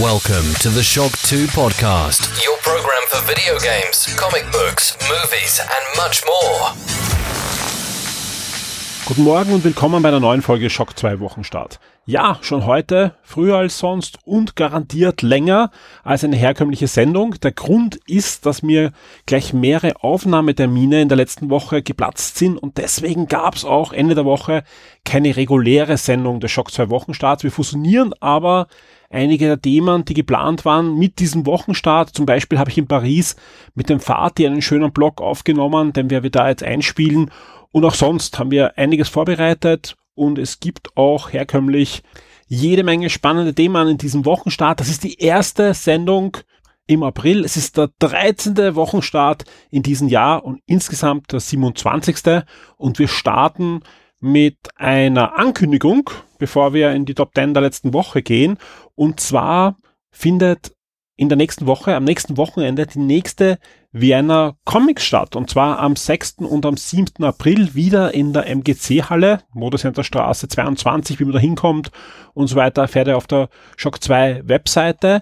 Welcome to the Shock 2 podcast, your program for video games, comic books, movies, and much more. Guten Morgen und willkommen bei einer neuen Folge Schock 2 Wochenstart. Ja, schon heute, früher als sonst und garantiert länger als eine herkömmliche Sendung. Der Grund ist, dass mir gleich mehrere Aufnahmetermine in der letzten Woche geplatzt sind und deswegen gab es auch Ende der Woche keine reguläre Sendung des Schock 2 Wochenstarts. Wir fusionieren aber einige der Themen, die geplant waren mit diesem Wochenstart. Zum Beispiel habe ich in Paris mit dem Fatih einen schönen Blog aufgenommen, den wir da jetzt einspielen und auch sonst haben wir einiges vorbereitet und es gibt auch herkömmlich jede Menge spannende Themen in diesem Wochenstart. Das ist die erste Sendung im April. Es ist der 13. Wochenstart in diesem Jahr und insgesamt der 27. Und wir starten mit einer Ankündigung, bevor wir in die Top 10 der letzten Woche gehen. Und zwar findet in der nächsten Woche, am nächsten Wochenende, die nächste Vienna Comics statt. Und zwar am 6. und am 7. April wieder in der MGC-Halle, Modecenter Straße 22, wie man da hinkommt und so weiter, erfährt ihr auf der Shock 2 Webseite.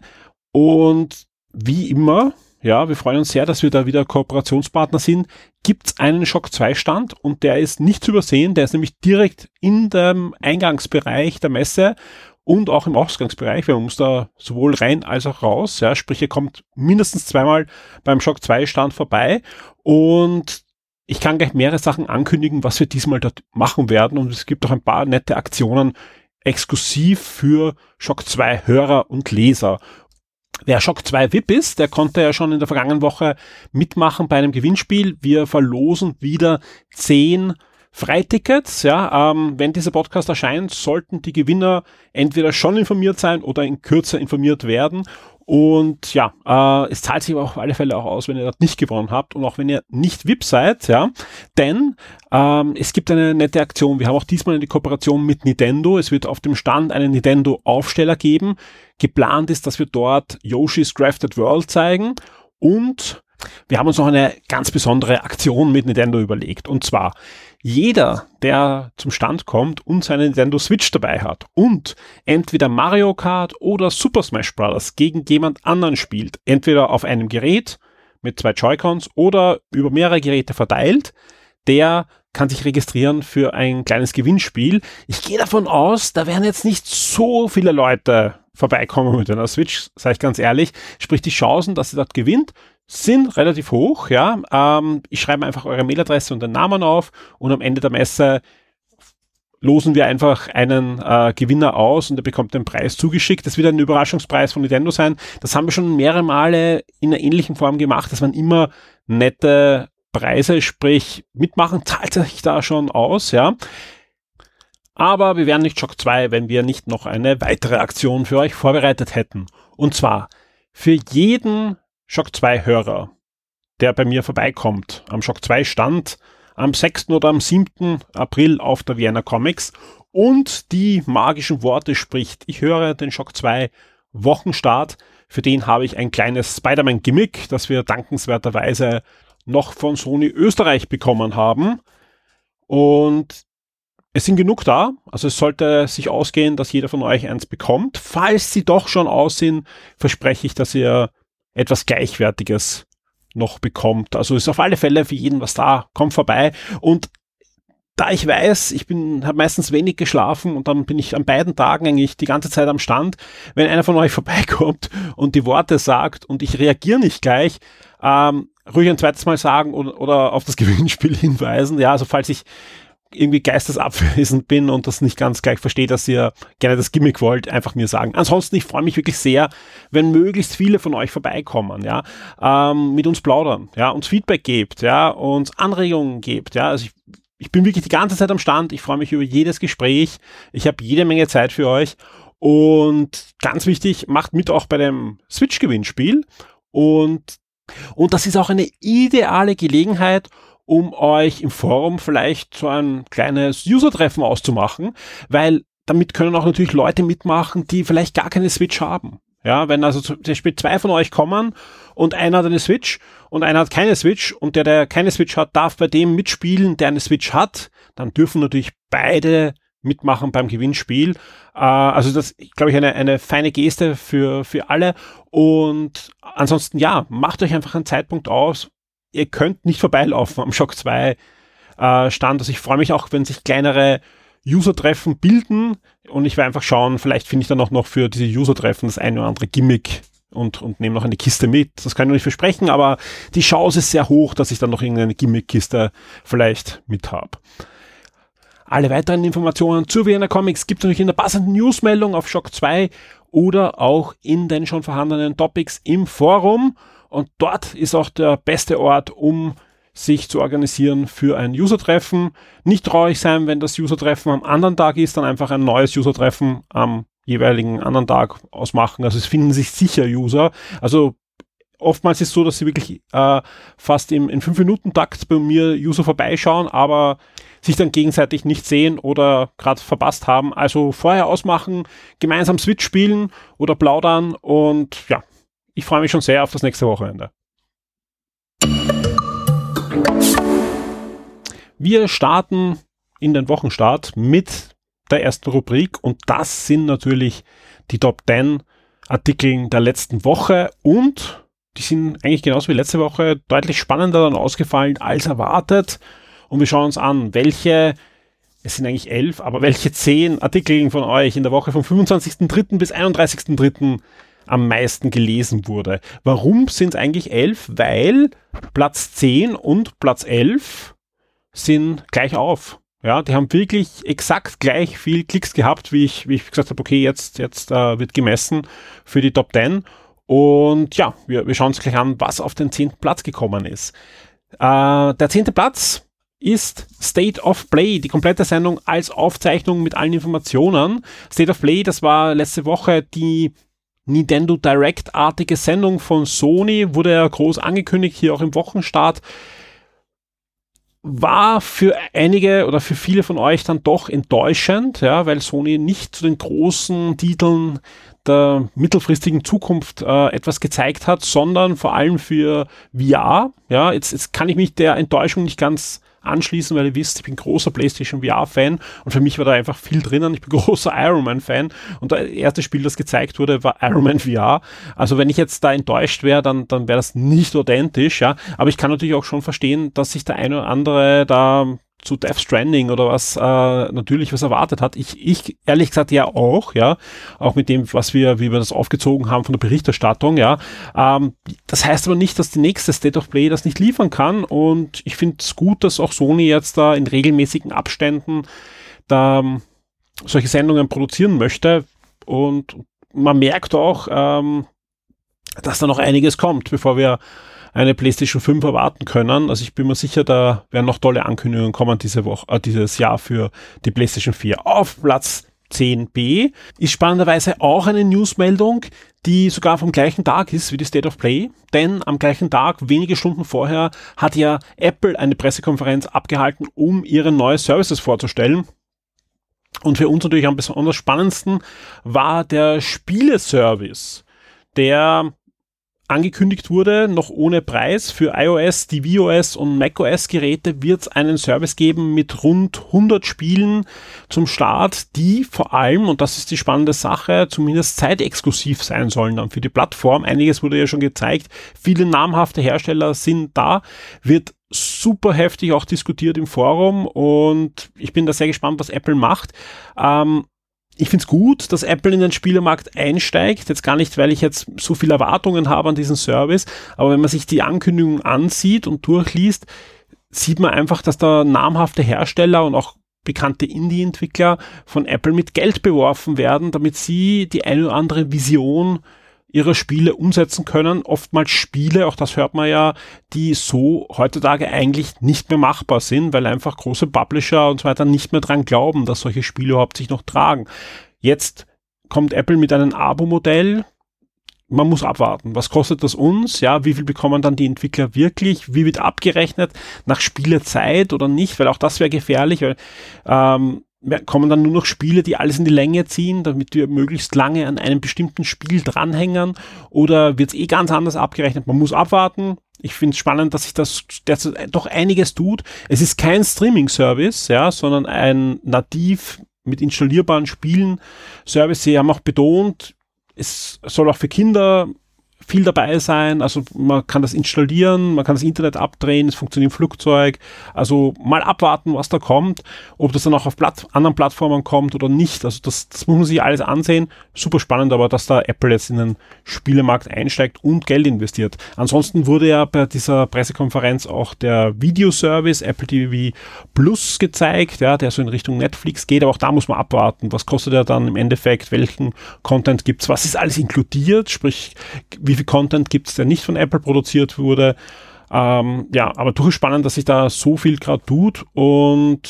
Und wie immer, ja, wir freuen uns sehr, dass wir da wieder Kooperationspartner sind, gibt's einen Shock 2 Stand und der ist nicht zu übersehen, der ist nämlich direkt in dem Eingangsbereich der Messe und auch im Ausgangsbereich. Wir muss da sowohl rein als auch raus. Ja, sprich, ihr kommt mindestens zweimal beim Shock 2 Stand vorbei und ich kann gleich mehrere Sachen ankündigen, was wir diesmal dort machen werden und es gibt auch ein paar nette Aktionen exklusiv für Shock 2 Hörer und Leser. Wer Shock 2 VIP ist, der konnte ja schon in der vergangenen Woche mitmachen bei einem Gewinnspiel. Wir verlosen wieder zehn Freitickets, ja, ähm, wenn dieser Podcast erscheint, sollten die Gewinner entweder schon informiert sein oder in Kürze informiert werden. Und ja, äh, es zahlt sich aber auf alle Fälle auch aus, wenn ihr das nicht gewonnen habt und auch wenn ihr nicht VIP seid, ja. Denn ähm, es gibt eine nette Aktion. Wir haben auch diesmal eine Kooperation mit Nintendo. Es wird auf dem Stand einen Nintendo-Aufsteller geben. Geplant ist, dass wir dort Yoshi's Crafted World zeigen und wir haben uns noch eine ganz besondere Aktion mit Nintendo überlegt. Und zwar, jeder, der zum Stand kommt und seine Nintendo Switch dabei hat und entweder Mario Kart oder Super Smash Bros. gegen jemand anderen spielt, entweder auf einem Gerät mit zwei Joy-Cons oder über mehrere Geräte verteilt, der kann sich registrieren für ein kleines Gewinnspiel. Ich gehe davon aus, da werden jetzt nicht so viele Leute vorbeikommen mit einer Switch, sage ich ganz ehrlich. Sprich, die Chancen, dass sie dort gewinnt, sind relativ hoch, ja. Ähm, ich schreibe einfach eure Mailadresse und den Namen auf und am Ende der Messe losen wir einfach einen äh, Gewinner aus und er bekommt den Preis zugeschickt. Das wird ein Überraschungspreis von Nintendo sein. Das haben wir schon mehrere Male in einer ähnlichen Form gemacht. Das waren immer nette Preise, sprich mitmachen zahlt sich da schon aus, ja. Aber wir wären nicht Shock 2, wenn wir nicht noch eine weitere Aktion für euch vorbereitet hätten. Und zwar für jeden Shock 2 Hörer, der bei mir vorbeikommt, am Shock 2 Stand am 6. oder am 7. April auf der Vienna Comics und die magischen Worte spricht. Ich höre den Shock 2 Wochenstart. Für den habe ich ein kleines Spider-Man-Gimmick, das wir dankenswerterweise noch von Sony Österreich bekommen haben. Und es sind genug da, also es sollte sich ausgehen, dass jeder von euch eins bekommt. Falls sie doch schon aussehen, verspreche ich, dass ihr etwas Gleichwertiges noch bekommt. Also ist auf alle Fälle für jeden was da. Kommt vorbei und da ich weiß, ich bin, habe meistens wenig geschlafen und dann bin ich an beiden Tagen eigentlich die ganze Zeit am Stand. Wenn einer von euch vorbeikommt und die Worte sagt und ich reagiere nicht gleich, ähm, ruhig ein zweites Mal sagen oder, oder auf das Gewinnspiel hinweisen. Ja, also falls ich irgendwie geistesabwesend bin und das nicht ganz gleich verstehe, dass ihr gerne das Gimmick wollt, einfach mir sagen. Ansonsten, ich freue mich wirklich sehr, wenn möglichst viele von euch vorbeikommen, ja, ähm, mit uns plaudern, ja, uns Feedback gebt, ja, uns Anregungen gebt, ja, also ich, ich bin wirklich die ganze Zeit am Stand, ich freue mich über jedes Gespräch, ich habe jede Menge Zeit für euch. Und ganz wichtig, macht mit auch bei dem Switch-Gewinnspiel. Und und das ist auch eine ideale Gelegenheit, um euch im Forum vielleicht so ein kleines User-Treffen auszumachen, weil damit können auch natürlich Leute mitmachen, die vielleicht gar keine Switch haben. Ja, wenn also zum Beispiel zwei von euch kommen und einer hat eine Switch und einer hat keine Switch und der, der keine Switch hat, darf bei dem mitspielen, der eine Switch hat, dann dürfen natürlich beide mitmachen beim Gewinnspiel. Äh, also das, glaube ich, eine, eine feine Geste für, für alle. Und ansonsten, ja, macht euch einfach einen Zeitpunkt aus. Ihr könnt nicht vorbeilaufen am Shock 2 äh, Stand. Also ich freue mich auch, wenn sich kleinere User-Treffen bilden und ich werde einfach schauen, vielleicht finde ich dann auch noch für diese User-Treffen das eine oder andere Gimmick und, und nehme noch eine Kiste mit. Das kann ich noch nicht versprechen, aber die Chance ist sehr hoch, dass ich dann noch irgendeine Gimmick-Kiste vielleicht mit habe. Alle weiteren Informationen zu Vienna Comics gibt es natürlich in der passenden Newsmeldung auf Shock 2 oder auch in den schon vorhandenen Topics im Forum. Und dort ist auch der beste Ort, um sich zu organisieren für ein User-Treffen. Nicht traurig sein, wenn das User-Treffen am anderen Tag ist, dann einfach ein neues User-Treffen am jeweiligen anderen Tag ausmachen. Also es finden sich sicher User. Also oftmals ist es so, dass sie wirklich äh, fast im, in 5-Minuten-Takt bei mir User vorbeischauen, aber sich dann gegenseitig nicht sehen oder gerade verpasst haben. Also vorher ausmachen, gemeinsam Switch spielen oder plaudern und ja, ich freue mich schon sehr auf das nächste Wochenende. Wir starten in den Wochenstart mit der ersten Rubrik und das sind natürlich die Top 10 Artikel der letzten Woche und die sind eigentlich genauso wie letzte Woche deutlich spannender dann ausgefallen als erwartet. Und wir schauen uns an, welche, es sind eigentlich elf, aber welche zehn Artikel von euch in der Woche vom 25.03. bis 31.03. am meisten gelesen wurde. Warum sind es eigentlich elf? Weil Platz 10 und Platz 11 sind gleich auf. Ja, die haben wirklich exakt gleich viel Klicks gehabt, wie ich, wie ich gesagt habe, okay, jetzt, jetzt äh, wird gemessen für die Top 10. Und ja, wir, wir schauen uns gleich an, was auf den zehnten Platz gekommen ist. Äh, der zehnte Platz ist State of Play, die komplette Sendung als Aufzeichnung mit allen Informationen. State of Play, das war letzte Woche die Nintendo Direct-artige Sendung von Sony, wurde ja groß angekündigt, hier auch im Wochenstart war für einige oder für viele von euch dann doch enttäuschend, ja, weil Sony nicht zu den großen Titeln der mittelfristigen Zukunft äh, etwas gezeigt hat, sondern vor allem für VR. Ja, jetzt, jetzt kann ich mich der Enttäuschung nicht ganz anschließen, weil ihr wisst, ich bin großer PlayStation VR-Fan und für mich war da einfach viel drinnen. Ich bin großer Iron Man-Fan und das erste Spiel, das gezeigt wurde, war Iron Man VR. Also wenn ich jetzt da enttäuscht wäre, dann, dann wäre das nicht authentisch, ja. Aber ich kann natürlich auch schon verstehen, dass sich der eine oder andere da zu Death Stranding oder was äh, natürlich was erwartet hat. Ich, ich ehrlich gesagt ja auch, ja, auch mit dem, was wir, wie wir das aufgezogen haben von der Berichterstattung, ja. Ähm, das heißt aber nicht, dass die nächste State of Play das nicht liefern kann und ich finde es gut, dass auch Sony jetzt da in regelmäßigen Abständen da ähm, solche Sendungen produzieren möchte und man merkt auch, ähm, dass da noch einiges kommt, bevor wir eine PlayStation 5 erwarten können. Also ich bin mir sicher, da werden noch tolle Ankündigungen kommen diese Woche, äh, dieses Jahr für die PlayStation 4. Auf Platz 10b ist spannenderweise auch eine Newsmeldung, die sogar vom gleichen Tag ist wie die State of Play, denn am gleichen Tag, wenige Stunden vorher, hat ja Apple eine Pressekonferenz abgehalten, um ihre neue Services vorzustellen. Und für uns natürlich am besonders spannendsten war der Spieleservice, der angekündigt wurde, noch ohne Preis. Für iOS, tvOS und macOS Geräte wird es einen Service geben mit rund 100 Spielen zum Start, die vor allem, und das ist die spannende Sache, zumindest zeitexklusiv sein sollen dann für die Plattform. Einiges wurde ja schon gezeigt. Viele namhafte Hersteller sind da. Wird super heftig auch diskutiert im Forum und ich bin da sehr gespannt, was Apple macht. Ähm, ich finde es gut, dass Apple in den Spielermarkt einsteigt. Jetzt gar nicht, weil ich jetzt so viele Erwartungen habe an diesen Service, aber wenn man sich die Ankündigung ansieht und durchliest, sieht man einfach, dass da namhafte Hersteller und auch bekannte Indie-Entwickler von Apple mit Geld beworfen werden, damit sie die eine oder andere Vision ihre Spiele umsetzen können. Oftmals Spiele, auch das hört man ja, die so heutzutage eigentlich nicht mehr machbar sind, weil einfach große Publisher und so weiter nicht mehr dran glauben, dass solche Spiele überhaupt sich noch tragen. Jetzt kommt Apple mit einem Abo-Modell. Man muss abwarten. Was kostet das uns? Ja, wie viel bekommen dann die Entwickler wirklich? Wie wird abgerechnet? Nach Spielezeit oder nicht? Weil auch das wäre gefährlich, weil ähm, kommen dann nur noch Spiele, die alles in die Länge ziehen, damit wir möglichst lange an einem bestimmten Spiel dranhängen oder wird es eh ganz anders abgerechnet? Man muss abwarten. Ich finde es spannend, dass sich das derzeit doch einiges tut. Es ist kein Streaming-Service, ja, sondern ein nativ mit installierbaren Spielen Service. Sie haben auch betont, es soll auch für Kinder viel dabei sein. Also man kann das installieren, man kann das Internet abdrehen, es funktioniert im Flugzeug. Also mal abwarten, was da kommt, ob das dann auch auf Platt anderen Plattformen kommt oder nicht. Also das, das muss man sich alles ansehen. Super spannend, aber dass da Apple jetzt in den Spielemarkt einsteigt und Geld investiert. Ansonsten wurde ja bei dieser Pressekonferenz auch der Videoservice Apple TV Plus gezeigt, ja, der so in Richtung Netflix geht, aber auch da muss man abwarten. Was kostet er dann im Endeffekt? Welchen Content gibt's? Was ist alles inkludiert? Sprich, wie wie viel Content gibt es, der nicht von Apple produziert wurde. Ähm, ja, aber durchaus spannend, dass sich da so viel gerade tut und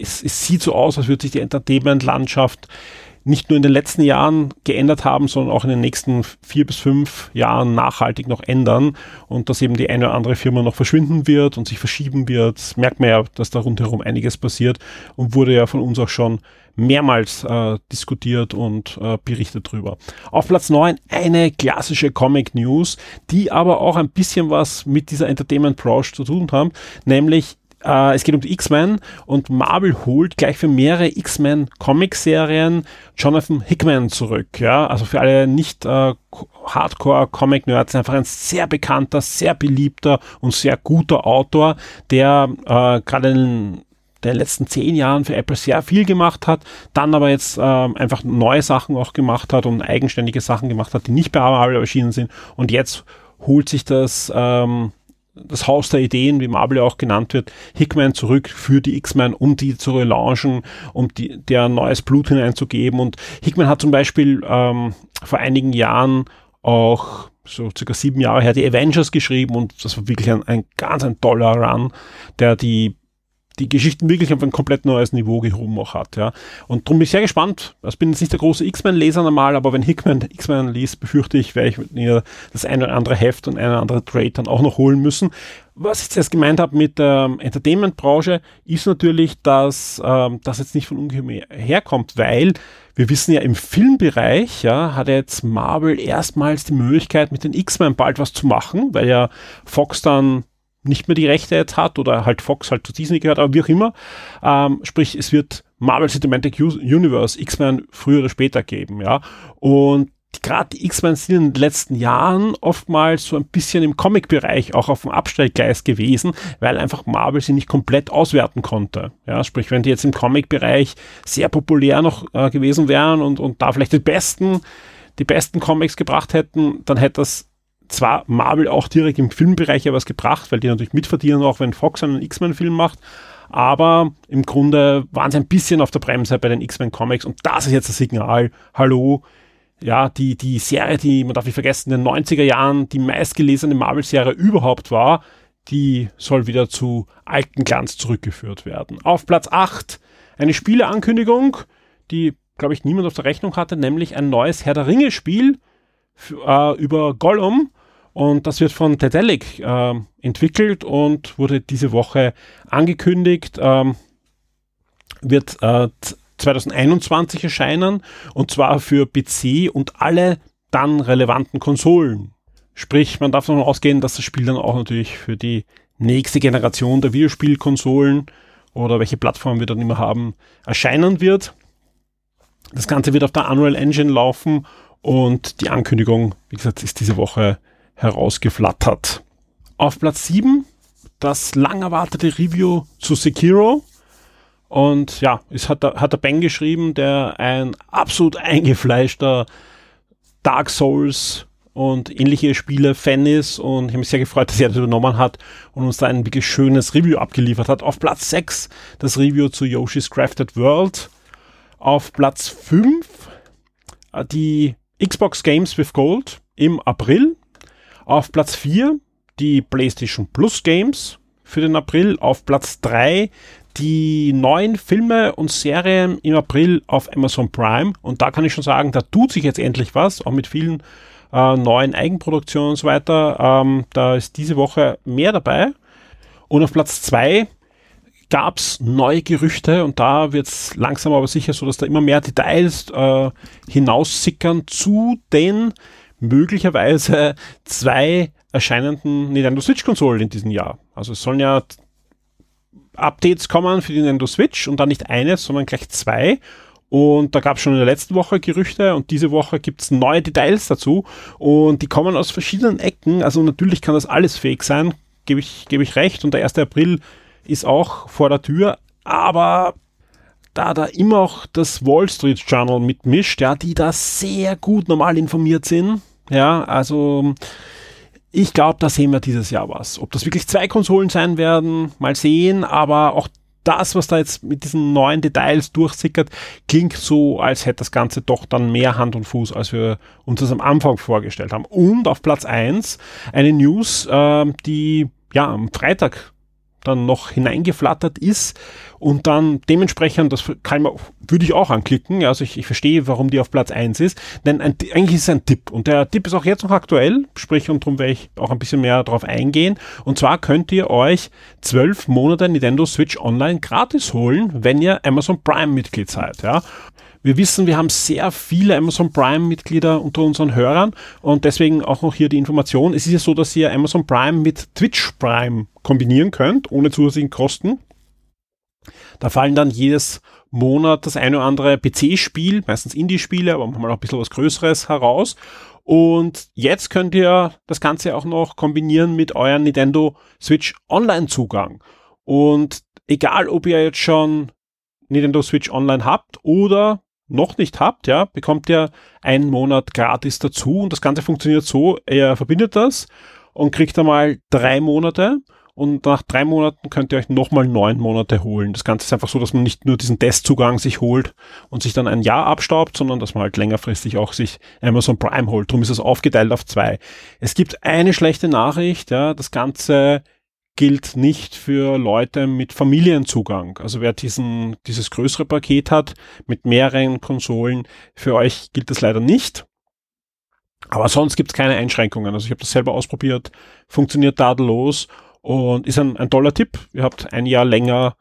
es, es, sieht so aus, als würde sich die Entertainment-Landschaft nicht nur in den letzten Jahren geändert haben, sondern auch in den nächsten vier bis fünf Jahren nachhaltig noch ändern und dass eben die eine oder andere Firma noch verschwinden wird und sich verschieben wird. merkt man ja, dass da rundherum einiges passiert und wurde ja von uns auch schon mehrmals äh, diskutiert und äh, berichtet drüber. Auf Platz 9 eine klassische Comic News, die aber auch ein bisschen was mit dieser Entertainment-Branche zu tun haben, nämlich äh, es geht um die X-Men und Marvel holt gleich für mehrere X-Men Comic-Serien Jonathan Hickman zurück. Ja, also für alle nicht äh, Hardcore-Comic-Nerds einfach ein sehr bekannter, sehr beliebter und sehr guter Autor, der äh, gerade in den letzten zehn Jahren für Apple sehr viel gemacht hat, dann aber jetzt ähm, einfach neue Sachen auch gemacht hat und eigenständige Sachen gemacht hat, die nicht bei Marvel erschienen sind und jetzt holt sich das ähm, das Haus der Ideen, wie Marvel auch genannt wird, Hickman zurück für die X-Men, um die zu relaunchen, um die, der neues Blut hineinzugeben. Und Hickman hat zum Beispiel ähm, vor einigen Jahren auch so circa sieben Jahre her die Avengers geschrieben und das war wirklich ein, ein ganz ein toller Run, der die die Geschichten wirklich auf ein komplett neues Niveau gehoben auch hat, ja. Und darum bin ich sehr gespannt. Ich bin jetzt nicht der große X-Men-Leser normal, aber wenn Hickman X-Men liest, befürchte ich, werde ich mir das eine oder andere Heft und eine oder andere Trade dann auch noch holen müssen. Was ich jetzt gemeint habe mit der ähm, Entertainment-Branche, ist natürlich, dass ähm, das jetzt nicht von ungefähr herkommt, weil wir wissen ja, im Filmbereich ja, hat jetzt Marvel erstmals die Möglichkeit, mit den X-Men bald was zu machen, weil ja Fox dann nicht mehr die Rechte jetzt hat oder halt Fox halt zu Disney gehört, aber wie auch immer. Ähm, sprich, es wird Marvel Cinematic Universe X-Men früher oder später geben, ja. Und gerade die X-Men sind in den letzten Jahren oftmals so ein bisschen im Comic-Bereich auch auf dem Abstellgleis gewesen, weil einfach Marvel sie nicht komplett auswerten konnte. Ja, sprich, wenn die jetzt im Comic-Bereich sehr populär noch äh, gewesen wären und, und da vielleicht die besten, die besten Comics gebracht hätten, dann hätte das zwar Marvel auch direkt im Filmbereich ja was gebracht, weil die natürlich mitverdienen, auch wenn Fox einen X-Men-Film macht. Aber im Grunde waren sie ein bisschen auf der Bremse bei den X-Men Comics und das ist jetzt das Signal. Hallo, ja, die, die Serie, die, man darf nicht vergessen, in den 90er Jahren die meistgelesene Marvel-Serie überhaupt war, die soll wieder zu alten Glanz zurückgeführt werden. Auf Platz 8 eine Spieleankündigung, die, glaube ich, niemand auf der Rechnung hatte, nämlich ein neues Herr der Ringe-Spiel äh, über Gollum und das wird von Tedelic äh, entwickelt und wurde diese Woche angekündigt. Ähm, wird äh, 2021 erscheinen und zwar für PC und alle dann relevanten Konsolen. Sprich, man darf davon ausgehen, dass das Spiel dann auch natürlich für die nächste Generation der Videospielkonsolen oder welche Plattform wir dann immer haben, erscheinen wird. Das Ganze wird auf der Unreal Engine laufen und die Ankündigung, wie gesagt, ist diese Woche herausgeflattert. Auf Platz 7 das lang erwartete Review zu Sekiro. Und ja, es hat, hat der Ben geschrieben, der ein absolut eingefleischter Dark Souls und ähnliche Spiele Fan ist und ich habe mich sehr gefreut, dass er das übernommen hat und uns da ein wirklich schönes Review abgeliefert hat. Auf Platz 6 das Review zu Yoshi's Crafted World. Auf Platz 5 äh, die Xbox Games with Gold im April. Auf Platz 4 die PlayStation Plus Games für den April. Auf Platz 3 die neuen Filme und Serien im April auf Amazon Prime. Und da kann ich schon sagen, da tut sich jetzt endlich was, auch mit vielen äh, neuen Eigenproduktionen und so weiter. Ähm, da ist diese Woche mehr dabei. Und auf Platz 2 gab es neue Gerüchte und da wird es langsam aber sicher so, dass da immer mehr Details äh, hinaussickern zu den möglicherweise zwei erscheinenden Nintendo Switch-Konsolen in diesem Jahr. Also es sollen ja Updates kommen für die Nintendo Switch und dann nicht eines, sondern gleich zwei. Und da gab es schon in der letzten Woche Gerüchte und diese Woche gibt es neue Details dazu und die kommen aus verschiedenen Ecken. Also natürlich kann das alles fake sein, gebe ich, geb ich recht. Und der 1. April ist auch vor der Tür, aber da da immer auch das Wall Street Journal mitmischt, ja, die da sehr gut normal informiert sind. Ja, also ich glaube, da sehen wir dieses Jahr was. Ob das wirklich zwei Konsolen sein werden, mal sehen, aber auch das, was da jetzt mit diesen neuen Details durchsickert, klingt so, als hätte das Ganze doch dann mehr Hand und Fuß, als wir uns das am Anfang vorgestellt haben. Und auf Platz eins eine News, äh, die ja am Freitag dann noch hineingeflattert ist und dann dementsprechend, das kann man, würde ich auch anklicken, also ich, ich verstehe, warum die auf Platz eins ist, denn ein, eigentlich ist es ein Tipp und der Tipp ist auch jetzt noch aktuell, sprich und darum werde ich auch ein bisschen mehr darauf eingehen und zwar könnt ihr euch zwölf Monate Nintendo Switch Online gratis holen, wenn ihr Amazon Prime Mitglied seid, ja. Wir wissen, wir haben sehr viele Amazon Prime-Mitglieder unter unseren Hörern und deswegen auch noch hier die Information. Es ist ja so, dass ihr Amazon Prime mit Twitch Prime kombinieren könnt, ohne zusätzlichen Kosten. Da fallen dann jedes Monat das eine oder andere PC-Spiel, meistens Indie-Spiele, aber manchmal auch ein bisschen was Größeres heraus. Und jetzt könnt ihr das Ganze auch noch kombinieren mit eurem Nintendo Switch Online-Zugang. Und egal, ob ihr jetzt schon Nintendo Switch Online habt oder noch nicht habt, ja, bekommt ihr einen Monat gratis dazu und das Ganze funktioniert so, ihr verbindet das und kriegt einmal drei Monate und nach drei Monaten könnt ihr euch nochmal neun Monate holen. Das Ganze ist einfach so, dass man nicht nur diesen Testzugang sich holt und sich dann ein Jahr abstaubt, sondern dass man halt längerfristig auch sich Amazon Prime holt. Darum ist es aufgeteilt auf zwei. Es gibt eine schlechte Nachricht, ja, das Ganze gilt nicht für Leute mit Familienzugang. Also wer diesen, dieses größere Paket hat mit mehreren Konsolen, für euch gilt das leider nicht. Aber sonst gibt es keine Einschränkungen. Also ich habe das selber ausprobiert, funktioniert tadellos und ist ein, ein toller Tipp. Ihr habt ein Jahr länger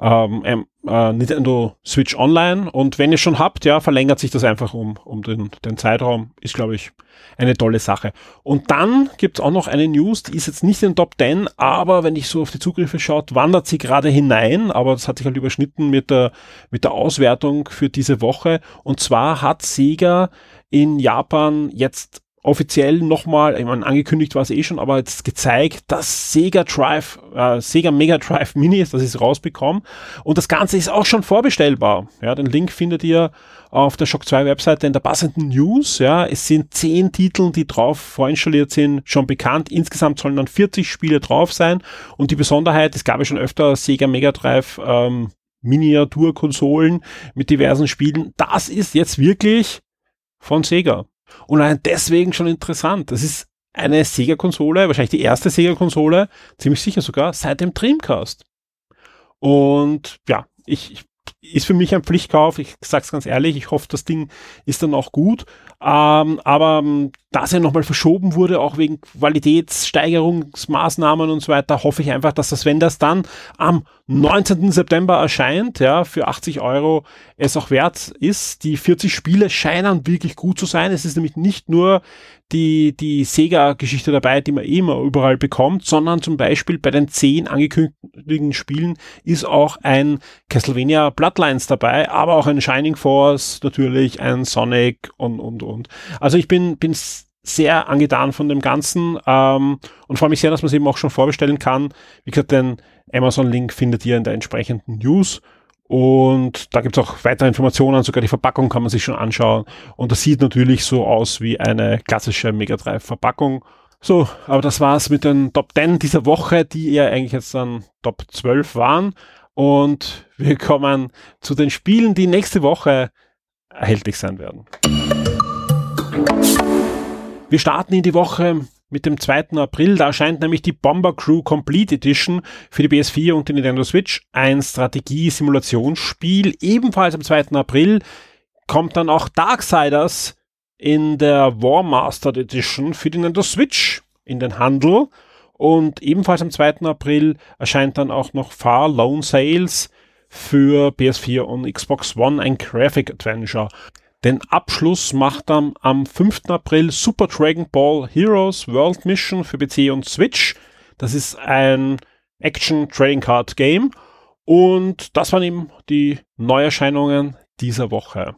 ähm, äh, Nintendo Switch Online und wenn ihr schon habt, ja, verlängert sich das einfach um, um den, den Zeitraum. Ist, glaube ich, eine tolle Sache. Und dann gibt's auch noch eine News, die ist jetzt nicht in den Top 10, aber wenn ich so auf die Zugriffe schaut, wandert sie gerade hinein, aber das hat sich halt überschnitten mit der, mit der Auswertung für diese Woche. Und zwar hat Sega in Japan jetzt offiziell nochmal, ich meine, angekündigt war es eh schon, aber jetzt gezeigt, dass Sega Drive, äh, Sega Mega Drive Mini ist, dass ich es rausbekomme. Und das Ganze ist auch schon vorbestellbar. Ja, den Link findet ihr auf der Shock 2 Webseite in der passenden News. Ja, es sind zehn Titel, die drauf vorinstalliert sind, schon bekannt. Insgesamt sollen dann 40 Spiele drauf sein. Und die Besonderheit, es gab ja schon öfter Sega Mega Drive ähm, Miniaturkonsolen mit diversen Spielen. Das ist jetzt wirklich von Sega. Und allein deswegen schon interessant. Das ist eine Sega-Konsole, wahrscheinlich die erste Sega-Konsole, ziemlich sicher sogar, seit dem Dreamcast. Und ja, ich, ich ist für mich ein Pflichtkauf. Ich sag's ganz ehrlich, ich hoffe, das Ding ist dann auch gut. Ähm, aber ähm, dass er nochmal verschoben wurde, auch wegen Qualitätssteigerungsmaßnahmen und so weiter, hoffe ich einfach, dass das, wenn das dann am 19. September erscheint, ja, für 80 Euro es auch wert ist. Die 40 Spiele scheinen wirklich gut zu sein. Es ist nämlich nicht nur die, die Sega-Geschichte dabei, die man immer überall bekommt, sondern zum Beispiel bei den 10 angekündigten Spielen ist auch ein Castlevania Bloodlines dabei, aber auch ein Shining Force, natürlich ein Sonic und, und, und. Also ich bin, bin sehr angetan von dem Ganzen ähm, und freue mich sehr, dass man es eben auch schon vorbestellen kann. Wie gesagt, den Amazon-Link findet ihr in der entsprechenden News. Und da gibt es auch weitere Informationen, sogar die Verpackung kann man sich schon anschauen. Und das sieht natürlich so aus wie eine klassische Mega Drive Verpackung. So, aber das war's mit den Top 10 dieser Woche, die ja eigentlich jetzt dann Top 12 waren. Und wir kommen zu den Spielen, die nächste Woche erhältlich sein werden. Wir starten in die Woche mit dem 2. April. Da erscheint nämlich die Bomber Crew Complete Edition für die PS4 und die Nintendo Switch. Ein Strategie-Simulationsspiel. Ebenfalls am 2. April kommt dann auch Darksiders in der War Mastered Edition für die Nintendo Switch in den Handel. Und ebenfalls am 2. April erscheint dann auch noch Far Lone Sales für PS4 und Xbox One ein Graphic Adventure. Den Abschluss macht dann am 5. April Super Dragon Ball Heroes World Mission für PC und Switch. Das ist ein Action Trading Card Game. Und das waren eben die Neuerscheinungen dieser Woche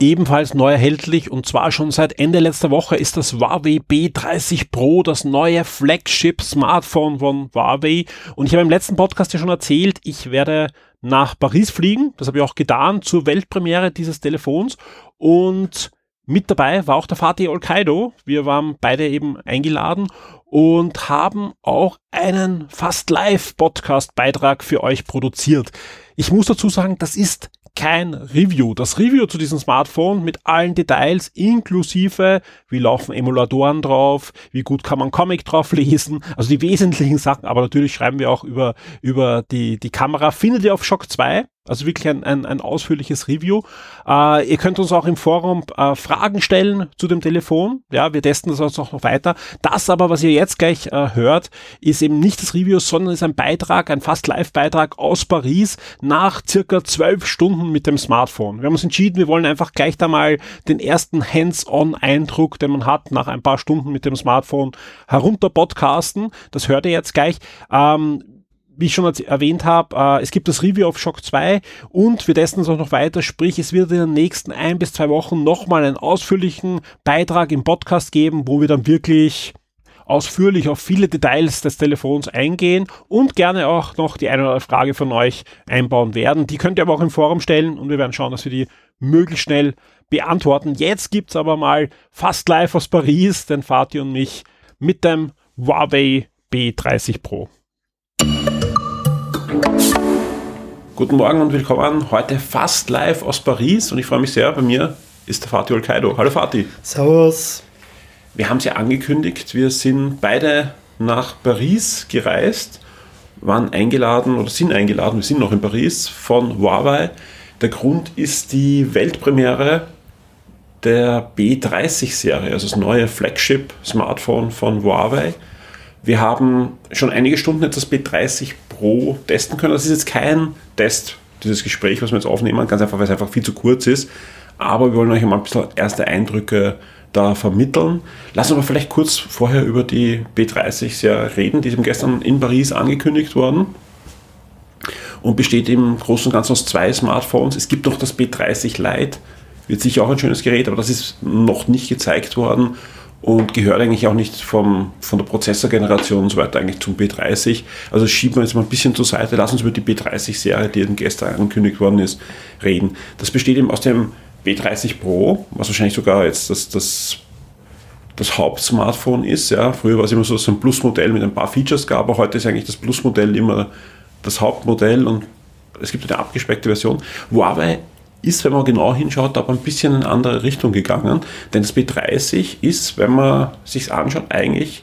ebenfalls neu erhältlich und zwar schon seit Ende letzter Woche ist das Huawei B30 Pro, das neue Flagship Smartphone von Huawei. Und ich habe im letzten Podcast ja schon erzählt, ich werde nach Paris fliegen. Das habe ich auch getan zur Weltpremiere dieses Telefons. Und mit dabei war auch der Fatih Olkaido. Wir waren beide eben eingeladen und haben auch einen fast live Podcast Beitrag für euch produziert. Ich muss dazu sagen, das ist kein Review. Das Review zu diesem Smartphone mit allen Details inklusive, wie laufen Emulatoren drauf, wie gut kann man Comic drauf lesen, also die wesentlichen Sachen, aber natürlich schreiben wir auch über, über die, die Kamera, findet ihr auf Shock 2. Also wirklich ein, ein, ein ausführliches Review. Äh, ihr könnt uns auch im Forum äh, Fragen stellen zu dem Telefon. Ja, wir testen das auch noch weiter. Das aber, was ihr jetzt gleich äh, hört, ist eben nicht das Review, sondern ist ein Beitrag, ein fast Live-Beitrag aus Paris nach circa zwölf Stunden mit dem Smartphone. Wir haben uns entschieden, wir wollen einfach gleich da mal den ersten Hands-on-Eindruck, den man hat nach ein paar Stunden mit dem Smartphone herunter podcasten. Das hört ihr jetzt gleich. Ähm, wie ich schon erwähnt habe, äh, es gibt das Review auf Shock 2 und wir testen es auch noch weiter, sprich es wird in den nächsten ein bis zwei Wochen nochmal einen ausführlichen Beitrag im Podcast geben, wo wir dann wirklich ausführlich auf viele Details des Telefons eingehen und gerne auch noch die eine oder andere Frage von euch einbauen werden. Die könnt ihr aber auch im Forum stellen und wir werden schauen, dass wir die möglichst schnell beantworten. Jetzt gibt's aber mal fast live aus Paris, den Fatih und mich mit dem Huawei B30 Pro. Guten Morgen und willkommen heute fast live aus Paris und ich freue mich sehr, bei mir ist der Fatih Olkaido. Hallo Fatih. Servus. Wir haben es ja angekündigt, wir sind beide nach Paris gereist, waren eingeladen oder sind eingeladen, wir sind noch in Paris von Huawei. Der Grund ist die Weltpremiere der B30-Serie, also das neue Flagship-Smartphone von Huawei. Wir haben schon einige Stunden jetzt das B30 Pro testen können. Das ist jetzt kein Test, dieses Gespräch, was wir jetzt aufnehmen, ganz einfach, weil es einfach viel zu kurz ist. Aber wir wollen euch mal ein bisschen erste Eindrücke da vermitteln. Lass uns aber vielleicht kurz vorher über die B30 reden. Die ist gestern in Paris angekündigt worden und besteht im Großen und Ganzen aus zwei Smartphones. Es gibt noch das B30 Lite, wird sicher auch ein schönes Gerät, aber das ist noch nicht gezeigt worden und gehört eigentlich auch nicht vom, von der Prozessorgeneration und so weiter eigentlich zum B30. Also schieben wir jetzt mal ein bisschen zur Seite, lass uns über die B30-Serie, die eben gestern angekündigt worden ist, reden. Das besteht eben aus dem B30 Pro, was wahrscheinlich sogar jetzt das, das, das Hauptsmartphone ist. Ja. Früher war es immer so, dass es ein Plus-Modell mit ein paar Features gab, aber heute ist eigentlich das Plus-Modell immer das Hauptmodell und es gibt eine abgespeckte Version. Huawei ist, wenn man genau hinschaut, aber ein bisschen in eine andere Richtung gegangen. Denn das B30 ist, wenn man sich anschaut, eigentlich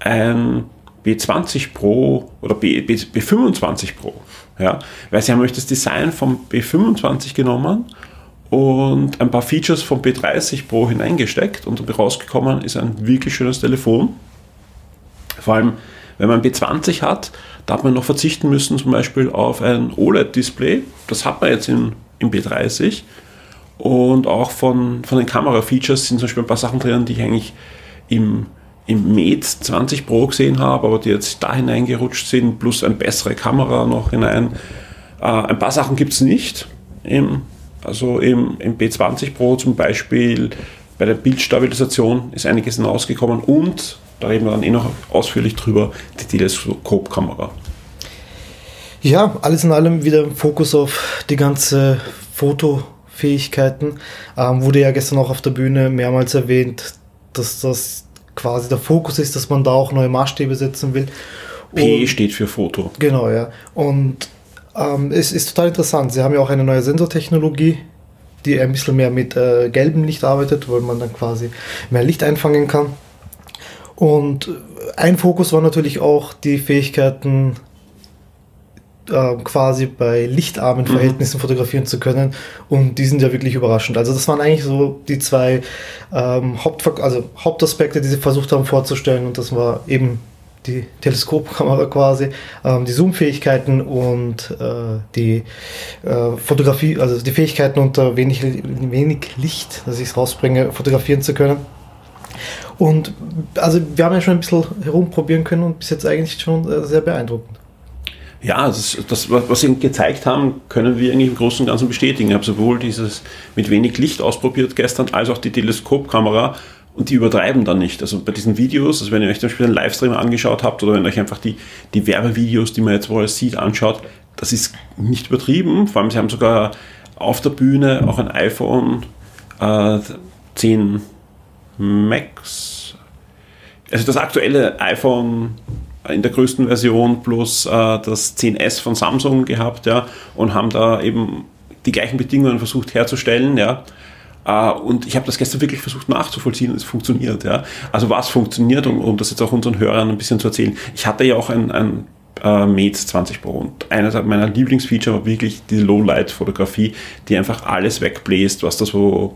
ein B20 Pro oder B, B, B25 Pro. Ja? Weil sie haben euch das Design vom B25 genommen und ein paar Features vom B30 Pro hineingesteckt und rausgekommen ist ein wirklich schönes Telefon. Vor allem, wenn man B20 hat, da hat man noch verzichten müssen, zum Beispiel auf ein OLED-Display. Das hat man jetzt in im B30. Und auch von, von den Kamera-Features sind zum Beispiel ein paar Sachen drin, die ich eigentlich im, im Med 20 Pro gesehen habe, aber die jetzt da hineingerutscht sind, plus eine bessere Kamera noch hinein. Äh, ein paar Sachen gibt es nicht. Im, also im, im B20 Pro zum Beispiel bei der Bildstabilisation ist einiges hinausgekommen und da reden wir dann eh noch ausführlich drüber, die Teleskopkamera. Ja, alles in allem wieder Fokus auf die ganze Fotofähigkeiten. Ähm, wurde ja gestern auch auf der Bühne mehrmals erwähnt, dass das quasi der Fokus ist, dass man da auch neue Maßstäbe setzen will. P steht für Foto. Genau, ja. Und ähm, es ist total interessant. Sie haben ja auch eine neue Sensortechnologie, die ein bisschen mehr mit äh, gelbem Licht arbeitet, weil man dann quasi mehr Licht einfangen kann. Und ein Fokus war natürlich auch die Fähigkeiten äh, quasi bei lichtarmen mhm. Verhältnissen mhm. fotografieren zu können. Und die sind ja wirklich überraschend. Also das waren eigentlich so die zwei ähm, Haupt also Hauptaspekte, die sie versucht haben vorzustellen. Und das war eben die Teleskopkamera quasi, ähm, die Zoom-Fähigkeiten und äh, die äh, Fotografie, also die Fähigkeiten unter wenig, wenig Licht, dass ich es rausbringe, fotografieren zu können. Und also wir haben ja schon ein bisschen herumprobieren können und bis jetzt eigentlich schon äh, sehr beeindruckend. Ja, das, das, was Sie gezeigt haben, können wir eigentlich im Großen und Ganzen bestätigen. Ich habe sowohl dieses mit wenig Licht ausprobiert gestern, als auch die Teleskopkamera und die übertreiben dann nicht. Also bei diesen Videos, also wenn ihr euch zum Beispiel einen Livestream angeschaut habt oder wenn ihr euch einfach die, die Werbevideos, die man jetzt wohl sieht, anschaut, das ist nicht übertrieben. Vor allem, sie haben sogar auf der Bühne auch ein iPhone äh, 10 Max, also das aktuelle iPhone in der größten Version plus äh, das 10S von Samsung gehabt, ja, und haben da eben die gleichen Bedingungen versucht herzustellen, ja. Äh, und ich habe das gestern wirklich versucht nachzuvollziehen und es funktioniert, ja. Also was funktioniert, um, um das jetzt auch unseren Hörern ein bisschen zu erzählen. Ich hatte ja auch ein, ein äh, Mate 20 Pro und eines meiner Lieblingsfeature war wirklich die Low-Light-Fotografie, die einfach alles wegbläst, was da so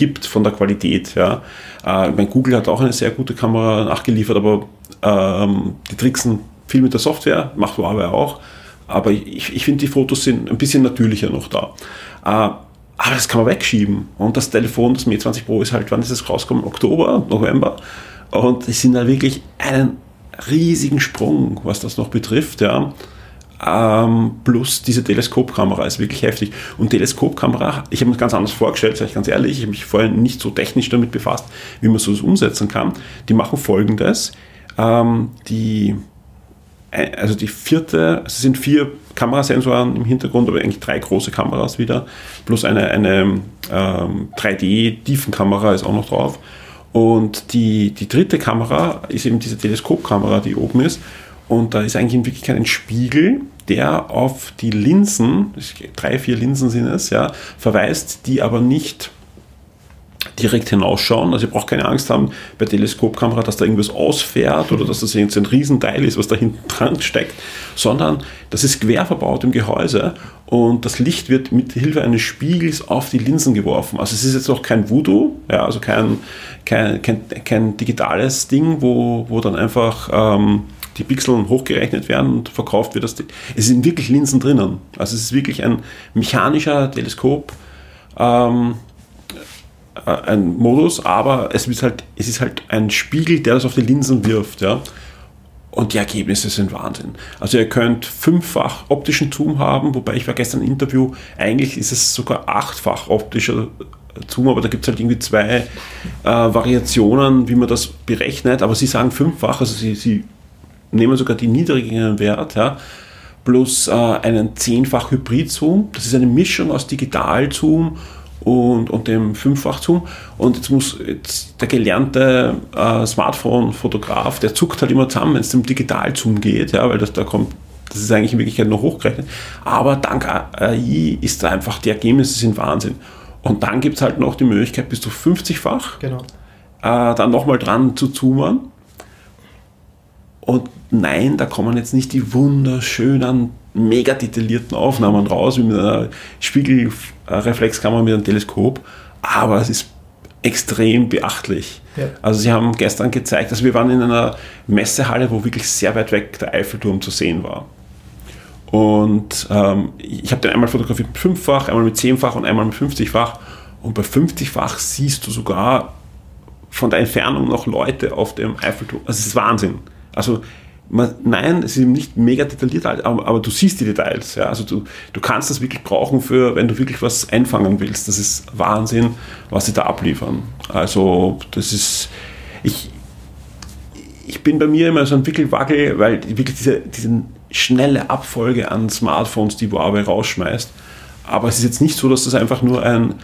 gibt von der Qualität. Ja. Äh, mein Google hat auch eine sehr gute Kamera nachgeliefert, aber ähm, die tricksen viel mit der Software, macht Huawei auch. Aber ich, ich finde, die Fotos sind ein bisschen natürlicher noch da. Äh, aber das kann man wegschieben. Und das Telefon, das Mate 20 Pro, ist halt, wann ist es rausgekommen? Oktober, November. Und es sind da wirklich einen riesigen Sprung, was das noch betrifft. Ja. Ähm, plus diese Teleskopkamera ist wirklich heftig. Und Teleskopkamera, ich habe mir ganz anders vorgestellt, sage ich ganz ehrlich, ich habe mich vorher nicht so technisch damit befasst, wie man sowas umsetzen kann. Die machen folgendes. Ähm, die, äh, also die vierte, es sind vier Kamerasensoren im Hintergrund, aber eigentlich drei große Kameras wieder, plus eine, eine ähm, 3D-Tiefenkamera ist auch noch drauf. Und die, die dritte Kamera ist eben diese Teleskopkamera, die oben ist. Und da ist eigentlich in Wirklichkeit ein Spiegel, der auf die Linsen, drei, vier Linsen sind es, ja, verweist, die aber nicht direkt hinausschauen. Also ihr braucht keine Angst haben bei Teleskopkamera, dass da irgendwas ausfährt oder dass das jetzt ein Riesenteil ist, was da hinten dran steckt, sondern das ist quer verbaut im Gehäuse und das Licht wird mit Hilfe eines Spiegels auf die Linsen geworfen. Also es ist jetzt noch kein Voodoo, ja, also kein, kein, kein, kein digitales Ding, wo, wo dann einfach ähm, die Pixel hochgerechnet werden und verkauft wird. Das, es sind wirklich Linsen drinnen. Also es ist wirklich ein mechanischer Teleskop. Ähm, äh, ein Modus, aber es ist, halt, es ist halt ein Spiegel, der das auf die Linsen wirft. Ja? Und die Ergebnisse sind Wahnsinn. Also ihr könnt fünffach optischen Zoom haben, wobei ich war gestern im Interview, eigentlich ist es sogar achtfach optischer Zoom, aber da gibt es halt irgendwie zwei äh, Variationen, wie man das berechnet, aber sie sagen fünffach, also sie, sie nehmen sogar die niedrigeren Wert, ja, plus äh, einen zehnfach Hybrid-Zoom. Das ist eine Mischung aus Digital-Zoom und, und dem Fünffach-Zoom. Und jetzt muss jetzt der gelernte äh, Smartphone-Fotograf, der zuckt halt immer zusammen, wenn es zum Digital-Zoom geht, ja, weil das da kommt, das ist eigentlich in Wirklichkeit noch hochgerechnet. Aber dank AI ist da einfach, die Ergebnisse sind Wahnsinn. Und dann gibt es halt noch die Möglichkeit, bis zu 50-fach genau. äh, dann nochmal dran zu zoomen. Und nein, da kommen jetzt nicht die wunderschönen, mega detaillierten Aufnahmen raus, wie mit einer Spiegelreflexkamera mit einem Teleskop, aber es ist extrem beachtlich. Ja. Also sie haben gestern gezeigt, also wir waren in einer Messehalle, wo wirklich sehr weit weg der Eiffelturm zu sehen war. Und ähm, ich habe den einmal fotografiert mit fünffach, einmal mit zehnfach und einmal mit 50-fach. Und bei 50-fach siehst du sogar von der Entfernung noch Leute auf dem Eiffelturm. Also es ist Wahnsinn. Also man, nein, es ist eben nicht mega detailliert, aber, aber, du siehst die Details. Ja? Also du, du kannst das wirklich brauchen, für, wenn du wirklich was einfangen willst. Das ist Wahnsinn, was sie da abliefern. Also das ist, ich, ich bin bei mir immer so ein Wickelwackel, weil wirklich diese, diese schnelle Abfolge an Smartphones, die Huawei rausschmeißt. Aber es ist jetzt nicht so, dass das einfach nur ein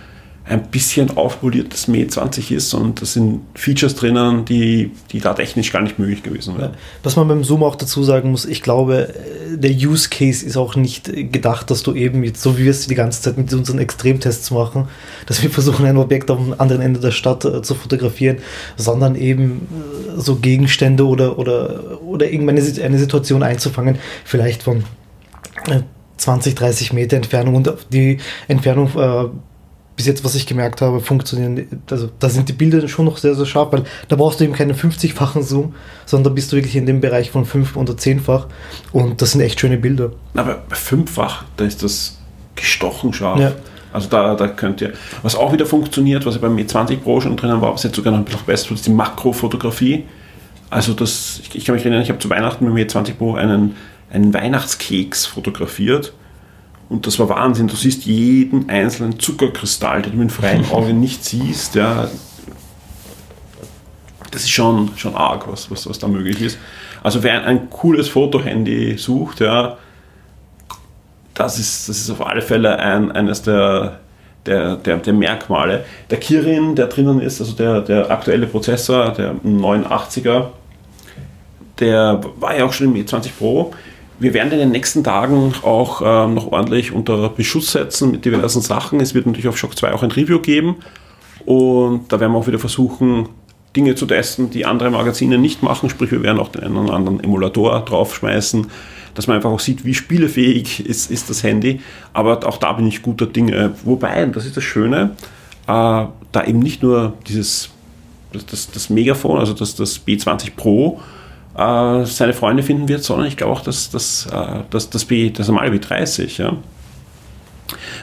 ein bisschen aufpoliertes Me 20 ist und da sind Features drinnen, die, die da technisch gar nicht möglich gewesen wären. Was man beim Zoom auch dazu sagen muss, ich glaube, der Use Case ist auch nicht gedacht, dass du eben jetzt, so wie wir es die ganze Zeit mit unseren Extremtests machen, dass wir versuchen, ein Objekt am anderen Ende der Stadt äh, zu fotografieren, sondern eben äh, so Gegenstände oder, oder, oder irgendeine eine Situation einzufangen, vielleicht von 20, äh, 30 Meter Entfernung und die Entfernung bis jetzt, was ich gemerkt habe, funktionieren, also da sind die Bilder schon noch sehr, sehr scharf, weil da brauchst du eben keinen 50-fachen Zoom, sondern da bist du wirklich in dem Bereich von 5 oder 10-fach und das sind echt schöne Bilder. Aber bei 5-fach, da ist das gestochen scharf. Ja. Also da, da könnt ihr, was auch wieder funktioniert, was ja beim E20 Pro schon drinnen war, was jetzt sogar noch ein bisschen besser ist, die Makrofotografie. Also das, ich, ich kann mich erinnern, ich habe zu Weihnachten mit dem E20 Pro einen einen Weihnachtskeks fotografiert. Und das war Wahnsinn. Du siehst jeden einzelnen Zuckerkristall, den du mit freiem Auge nicht siehst. Ja. Das ist schon, schon arg, was, was, was da möglich ist. Also wer ein, ein cooles Fotohandy sucht, ja, das ist, das ist auf alle Fälle ein, eines der, der, der, der Merkmale. Der Kirin, der drinnen ist, also der, der aktuelle Prozessor, der 89er, der war ja auch schon im E20 Pro. Wir werden in den nächsten Tagen auch ähm, noch ordentlich unter Beschuss setzen mit diversen Sachen. Es wird natürlich auf Shock 2 auch ein Review geben. Und da werden wir auch wieder versuchen, Dinge zu testen, die andere Magazine nicht machen. Sprich, wir werden auch den einen oder anderen Emulator draufschmeißen, dass man einfach auch sieht, wie spielefähig ist, ist das Handy. Aber auch da bin ich guter Dinge. Wobei, das ist das Schöne, äh, da eben nicht nur dieses das, das, das Megafon, also das, das B20 Pro, äh, seine Freunde finden wird, sondern ich glaube auch, dass, dass, äh, dass das, B, das normale B30, ja.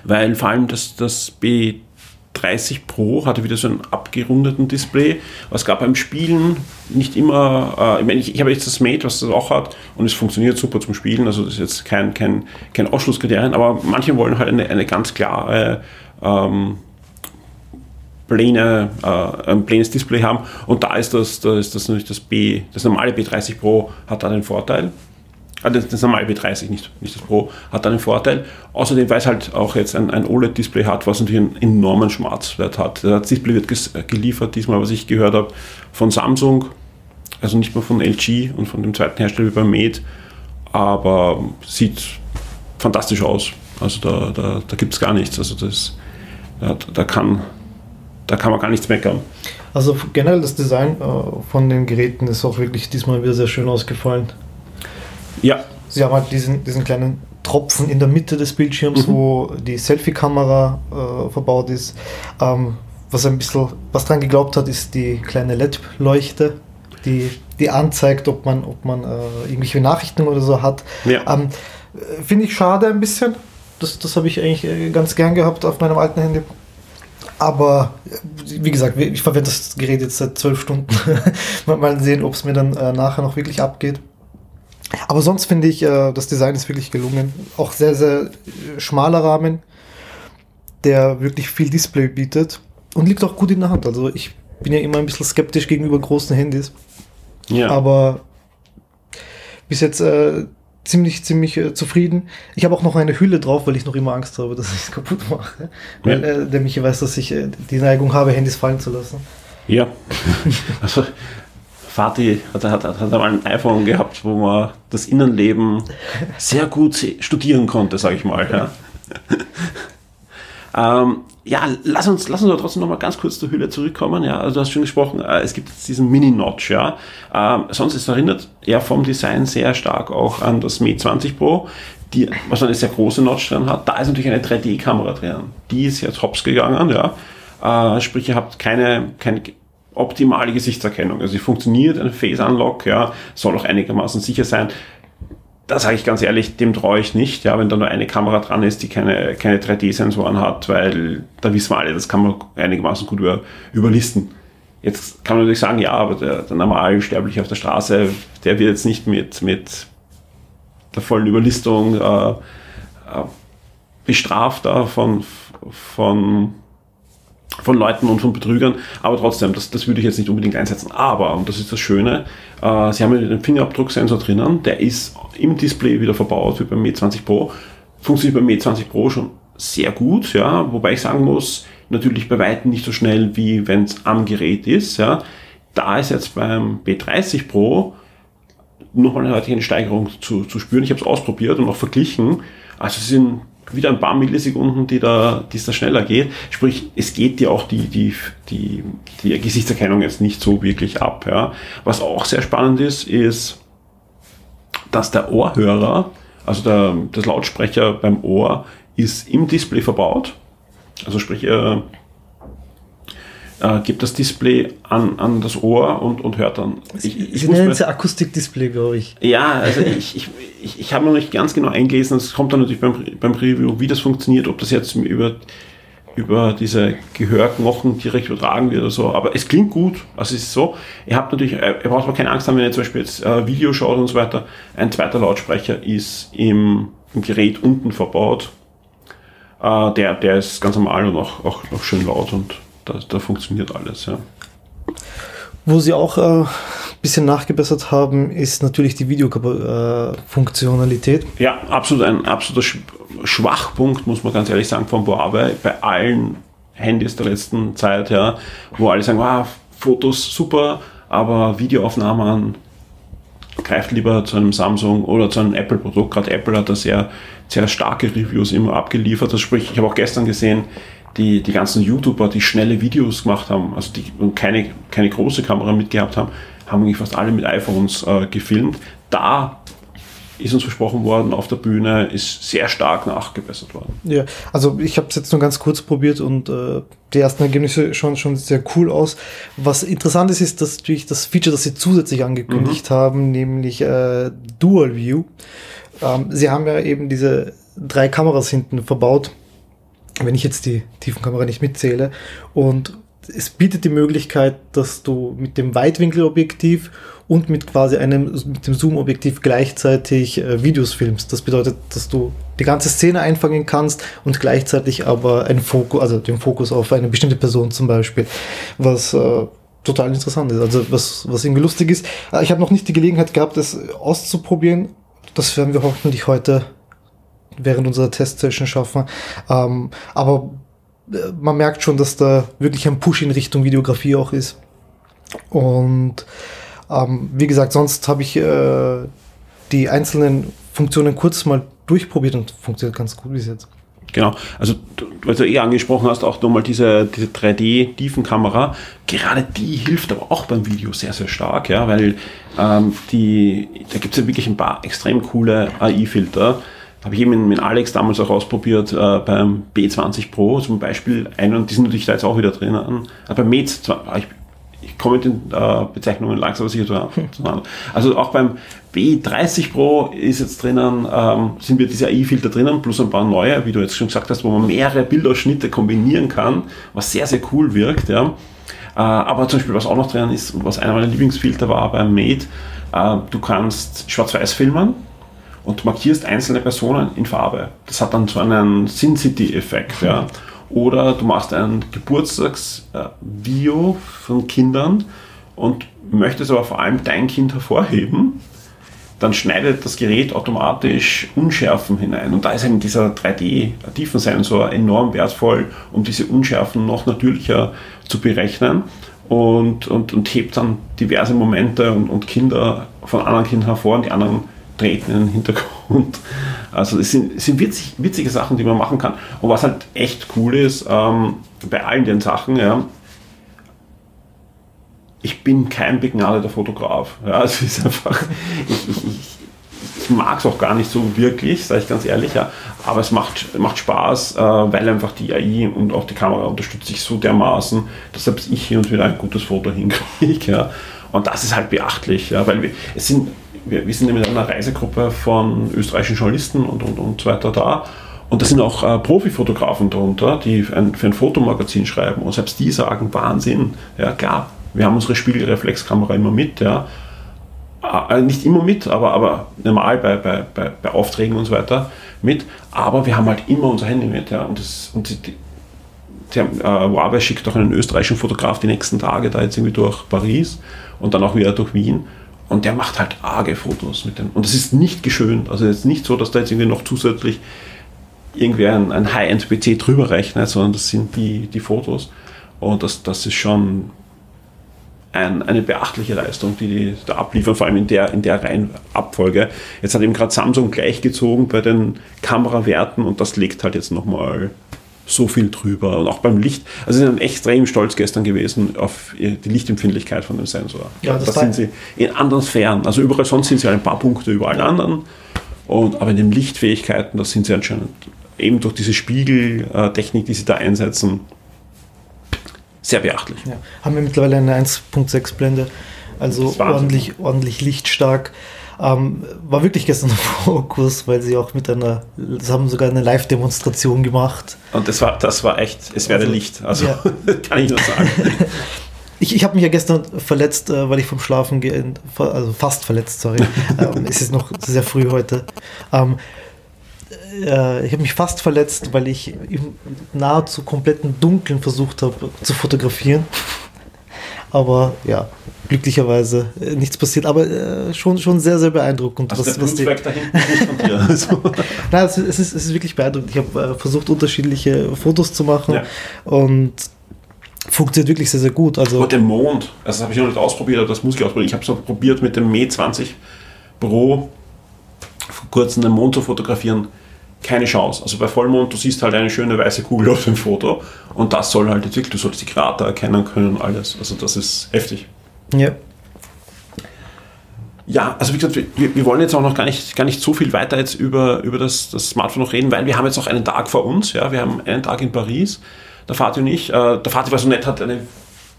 Weil vor allem das, das B30 Pro hatte wieder so einen abgerundeten Display. Es gab beim Spielen nicht immer, äh, ich, meine, ich, ich habe jetzt das Mate, was das auch hat, und es funktioniert super zum Spielen, also das ist jetzt kein, kein, kein Ausschlusskriterium, aber manche wollen halt eine, eine ganz klare ähm, Pläne, äh, ein planes Display haben. Und da ist das, da ist das natürlich das B, das normale B30 Pro hat da den Vorteil. Also das, normale B30, nicht, nicht das Pro, hat da den Vorteil. Außerdem, weil es halt auch jetzt ein, ein OLED-Display hat, was natürlich einen enormen Schmerzwert hat. Das Display wird geliefert, diesmal, was ich gehört habe, von Samsung, also nicht mehr von LG und von dem zweiten Hersteller wie beim Mate, aber sieht fantastisch aus. Also da, da, da gibt es gar nichts. Also das, da, da kann da kann man gar nichts meckern. Also generell das Design äh, von den Geräten ist auch wirklich diesmal wieder sehr schön ausgefallen. Ja. Sie haben halt diesen, diesen kleinen Tropfen in der Mitte des Bildschirms, mhm. wo die Selfie-Kamera äh, verbaut ist. Ähm, was ein bisschen, was dran geglaubt hat, ist die kleine LED-Leuchte, die, die anzeigt, ob man, ob man äh, irgendwelche Nachrichten oder so hat. Ja. Ähm, Finde ich schade ein bisschen. Das, das habe ich eigentlich äh, ganz gern gehabt auf meinem alten Handy. Aber wie gesagt, ich verwende das Gerät jetzt seit zwölf Stunden. mal sehen, ob es mir dann äh, nachher noch wirklich abgeht. Aber sonst finde ich, äh, das Design ist wirklich gelungen. Auch sehr, sehr äh, schmaler Rahmen, der wirklich viel Display bietet und liegt auch gut in der Hand. Also ich bin ja immer ein bisschen skeptisch gegenüber großen Handys. Ja. Aber bis jetzt äh, ziemlich, ziemlich äh, zufrieden. Ich habe auch noch eine Hülle drauf, weil ich noch immer Angst habe, dass ich es kaputt mache. Weil ja. äh, der Michi weiß, dass ich äh, die Neigung habe, Handys fallen zu lassen. Ja. also, Vati hat, hat, hat einmal ein iPhone gehabt, wo man das Innenleben sehr gut studieren konnte, sage ich mal. Ja. Ähm, ja, lass uns, lass uns aber trotzdem noch mal ganz kurz zur Hülle zurückkommen. Ja, also du hast schon gesprochen, äh, es gibt jetzt diesen Mini-Notch. Ja, ähm, sonst ist erinnert er vom Design sehr stark auch an das Mate 20 Pro, die, was eine sehr große Notch drin hat. Da ist natürlich eine 3D-Kamera drin. Die ist jetzt hops gegangen. Ja, äh, sprich, ihr habt keine, keine optimale Gesichtserkennung. Also sie funktioniert, ein Face Unlock, ja, soll auch einigermaßen sicher sein da sage ich ganz ehrlich, dem traue ich nicht, ja, wenn da nur eine Kamera dran ist, die keine, keine 3D-Sensoren hat, weil da wissen wir alle, das kann man einigermaßen gut über, überlisten. Jetzt kann man natürlich sagen, ja, aber der, der Normalsterbliche auf der Straße, der wird jetzt nicht mit, mit der vollen Überlistung äh, äh, bestraft da von, von von Leuten und von Betrügern, aber trotzdem, das, das würde ich jetzt nicht unbedingt einsetzen. Aber, und das ist das Schöne, äh, sie haben den Fingerabdrucksensor drinnen, der ist im Display wieder verbaut wie beim Mate 20 Pro. Funktioniert beim Mate 20 Pro schon sehr gut, ja, wobei ich sagen muss, natürlich bei weitem nicht so schnell wie wenn es am Gerät ist, ja. Da ist jetzt beim B30 Pro nochmal eine deutliche Steigerung zu, zu spüren. Ich habe es ausprobiert und auch verglichen. Also es sind wieder ein paar Millisekunden, die da, die es da schneller geht. Sprich, es geht dir auch die, die, die, die Gesichtserkennung jetzt nicht so wirklich ab. Ja. Was auch sehr spannend ist, ist, dass der Ohrhörer, also der, das Lautsprecher beim Ohr, ist im Display verbaut. Also sprich, er äh, gibt das Display an, an das Ohr und, und hört dann. Ich, ich Sie nennen es ja Akustikdisplay, glaube ich. Ja, also ich, ich, ich, ich habe noch nicht ganz genau eingelesen. Es kommt dann natürlich beim, beim Review, wie das funktioniert, ob das jetzt über über diese Gehörknochen direkt übertragen wird oder so. Aber es klingt gut. Also es ist so, ihr habt natürlich, äh, ihr braucht aber keine Angst haben, wenn ihr zum Beispiel jetzt äh, Video schaut und so weiter. Ein zweiter Lautsprecher ist im, im Gerät unten verbaut. Äh, der, der ist ganz normal und auch, auch, auch schön laut und da, da funktioniert alles, ja. Wo sie auch ein äh, bisschen nachgebessert haben, ist natürlich die Videofunktionalität. ja, absolut ein absoluter Schwachpunkt, muss man ganz ehrlich sagen, von Huawei bei allen Handys der letzten Zeit, ja, wo alle sagen, wow, Fotos super, aber Videoaufnahmen greift lieber zu einem Samsung oder zu einem Apple-Produkt. Gerade Apple hat da sehr, sehr starke Reviews immer abgeliefert. Das sprich, ich habe auch gestern gesehen, die, die ganzen YouTuber, die schnelle Videos gemacht haben, also die keine, keine große Kamera mitgehabt haben, haben eigentlich fast alle mit iPhones äh, gefilmt. Da ist uns versprochen worden auf der Bühne, ist sehr stark nachgebessert worden. Ja, also ich habe es jetzt nur ganz kurz probiert und äh, die ersten Ergebnisse schauen schon sehr cool aus. Was interessant ist, ist dass natürlich das Feature, das sie zusätzlich angekündigt mhm. haben, nämlich äh, Dual View. Ähm, sie haben ja eben diese drei Kameras hinten verbaut, wenn ich jetzt die Tiefenkamera nicht mitzähle. Und es bietet die Möglichkeit, dass du mit dem Weitwinkelobjektiv und mit quasi einem mit dem Zoom-Objektiv gleichzeitig äh, Videos filmst. Das bedeutet, dass du die ganze Szene einfangen kannst und gleichzeitig aber einen Fokus, also den Fokus auf eine bestimmte Person zum Beispiel, was äh, total interessant ist. Also was, was irgendwie lustig ist. Äh, ich habe noch nicht die Gelegenheit gehabt, das auszuprobieren. Das werden wir hoffentlich heute während unserer Testsession schaffen. Ähm, aber äh, man merkt schon, dass da wirklich ein Push in Richtung Videografie auch ist. Und ähm, wie gesagt, sonst habe ich äh, die einzelnen Funktionen kurz mal durchprobiert und funktioniert ganz gut bis jetzt. Genau, also weil du eh angesprochen hast, auch nochmal diese, diese 3D-Tiefenkamera, gerade die hilft aber auch beim Video sehr, sehr stark, ja, weil ähm, die, da gibt es ja wirklich ein paar extrem coole AI-Filter. Habe ich eben mit Alex damals auch ausprobiert äh, beim B20 Pro zum Beispiel. Einen, die sind natürlich da jetzt auch wieder drin. Äh, beim Mate, ich ich komme mit den äh, Bezeichnungen langsam sicher zueinander. Also auch beim B30 Pro ist jetzt drinnen, ähm, sind wir diese AI-Filter drinnen, plus ein paar neue, wie du jetzt schon gesagt hast, wo man mehrere Bildausschnitte kombinieren kann, was sehr, sehr cool wirkt. Ja. Äh, aber zum Beispiel, was auch noch drinnen ist, was einer meiner Lieblingsfilter war beim Mate, äh, du kannst schwarz-weiß filmen und markierst einzelne Personen in Farbe. Das hat dann so einen Sin City-Effekt. Ja. Oder du machst ein Geburtstagsvideo von Kindern und möchtest aber vor allem dein Kind hervorheben, dann schneidet das Gerät automatisch Unschärfen hinein. Und da ist eben dieser 3D-Tiefensensor enorm wertvoll, um diese Unschärfen noch natürlicher zu berechnen und, und, und hebt dann diverse Momente und, und Kinder von anderen Kindern hervor und die anderen treten in den Hintergrund. Also es sind, sind witzig, witzige Sachen, die man machen kann. Und was halt echt cool ist, ähm, bei allen den Sachen, ja, ich bin kein begnadeter Fotograf. Ja, es ist einfach, ich, ich, ich mag es auch gar nicht so wirklich, sage ich ganz ehrlich, ja. aber es macht, macht Spaß, äh, weil einfach die AI und auch die Kamera unterstützt sich so dermaßen, dass selbst ich hier und wieder ein gutes Foto hinkriege. Ja. Und das ist halt beachtlich, ja, weil wir, es sind wir, wir sind mit einer Reisegruppe von österreichischen Journalisten und, und, und so weiter da. Und da sind auch äh, Profifotografen darunter, die ein, für ein Fotomagazin schreiben. Und selbst die sagen, Wahnsinn, ja klar, wir haben unsere Spiegelreflexkamera immer mit, ja. Äh, nicht immer mit, aber, aber normal bei, bei, bei, bei Aufträgen und so weiter mit. Aber wir haben halt immer unser Handy mit, ja. Und, das, und die, die, der, äh, Huawei schickt auch einen österreichischen Fotograf die nächsten Tage da jetzt irgendwie durch Paris und dann auch wieder durch Wien. Und der macht halt arge Fotos mit dem. Und es ist nicht geschönt. Also es ist nicht so, dass da jetzt irgendwie noch zusätzlich irgendwer ein, ein High-End-PC drüber rechnet, sondern das sind die, die Fotos. Und das, das ist schon ein, eine beachtliche Leistung, die die da abliefern, vor allem in der, in der Reihenabfolge. Jetzt hat eben gerade Samsung gleichgezogen bei den Kamerawerten und das legt halt jetzt nochmal so viel drüber. Und auch beim Licht. Also sie sind extrem stolz gestern gewesen auf die Lichtempfindlichkeit von dem Sensor. Ja, das, das sind sie in anderen Sphären. Also überall sonst sind sie ein paar Punkte über allen anderen. Und, aber in den Lichtfähigkeiten, da sind sie anscheinend eben durch diese Spiegeltechnik, die sie da einsetzen, sehr beachtlich. Ja. Haben wir mittlerweile eine 1.6 Blende, also ordentlich, ordentlich lichtstark. Ähm, war wirklich gestern im Fokus, weil sie auch mit einer, sie haben sogar eine Live-Demonstration gemacht. Und das war, das war echt, es wäre also, Licht, also ja. kann ich nur sagen. Ich, ich habe mich ja gestern verletzt, äh, weil ich vom Schlafen gehen, also fast verletzt, sorry. ähm, es ist noch sehr früh heute. Ähm, äh, ich habe mich fast verletzt, weil ich im nahezu kompletten Dunkeln versucht habe zu fotografieren. Aber ja, glücklicherweise äh, nichts passiert, aber äh, schon, schon sehr, sehr beeindruckend. Also was, der was die, da hinten nicht von dir. Also. Nein, es ist, es ist wirklich beeindruckend. Ich habe äh, versucht, unterschiedliche Fotos zu machen ja. und funktioniert wirklich sehr, sehr gut. Also und der Mond, also das habe ich noch nicht ausprobiert, aber das muss ich ausprobieren. Ich habe es probiert mit dem Me 20 Pro vor kurzem den Mond zu fotografieren. Keine Chance. Also bei Vollmond, du siehst halt eine schöne weiße Kugel auf dem Foto und das soll halt entwickelt. Du sollst die Krater erkennen können und alles. Also das ist heftig. Ja. Ja, also wie gesagt, wir, wir, wollen jetzt auch noch gar nicht, gar nicht so viel weiter jetzt über, über das, das Smartphone noch reden, weil wir haben jetzt noch einen Tag vor uns. Ja, wir haben einen Tag in Paris der Vati und ich. Äh, der Vati war so nett, hat eine,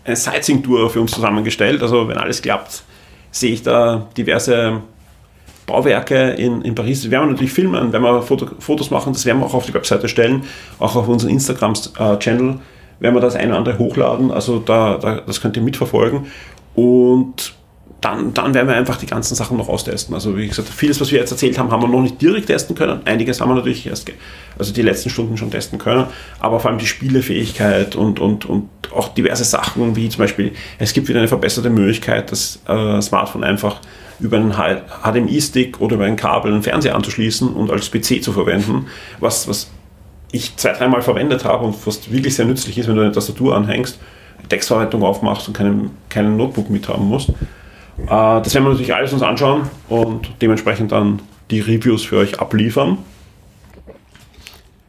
eine Sightseeing-Tour für uns zusammengestellt. Also wenn alles klappt, sehe ich da diverse Bauwerke in, in Paris. Das werden wir natürlich filmen, wenn wir Foto, Fotos machen, das werden wir auch auf die Webseite stellen, auch auf unseren Instagram-Channel werden wir das eine oder andere hochladen. Also da, da, das könnt ihr mitverfolgen. Und dann, dann werden wir einfach die ganzen Sachen noch austesten. Also wie gesagt, vieles, was wir jetzt erzählt haben, haben wir noch nicht direkt testen können. Einiges haben wir natürlich erst, also die letzten Stunden schon testen können. Aber vor allem die Spielefähigkeit und, und, und auch diverse Sachen, wie zum Beispiel, es gibt wieder eine verbesserte Möglichkeit, das äh, Smartphone einfach über einen HDMI-Stick oder über ein Kabel einen Fernseher anzuschließen und als PC zu verwenden, was, was ich zwei, dreimal verwendet habe und was wirklich sehr nützlich ist, wenn du eine Tastatur anhängst, Textverarbeitung aufmachst und keinen, keinen Notebook mit haben musst. Äh, das werden wir natürlich alles uns anschauen und dementsprechend dann die Reviews für euch abliefern.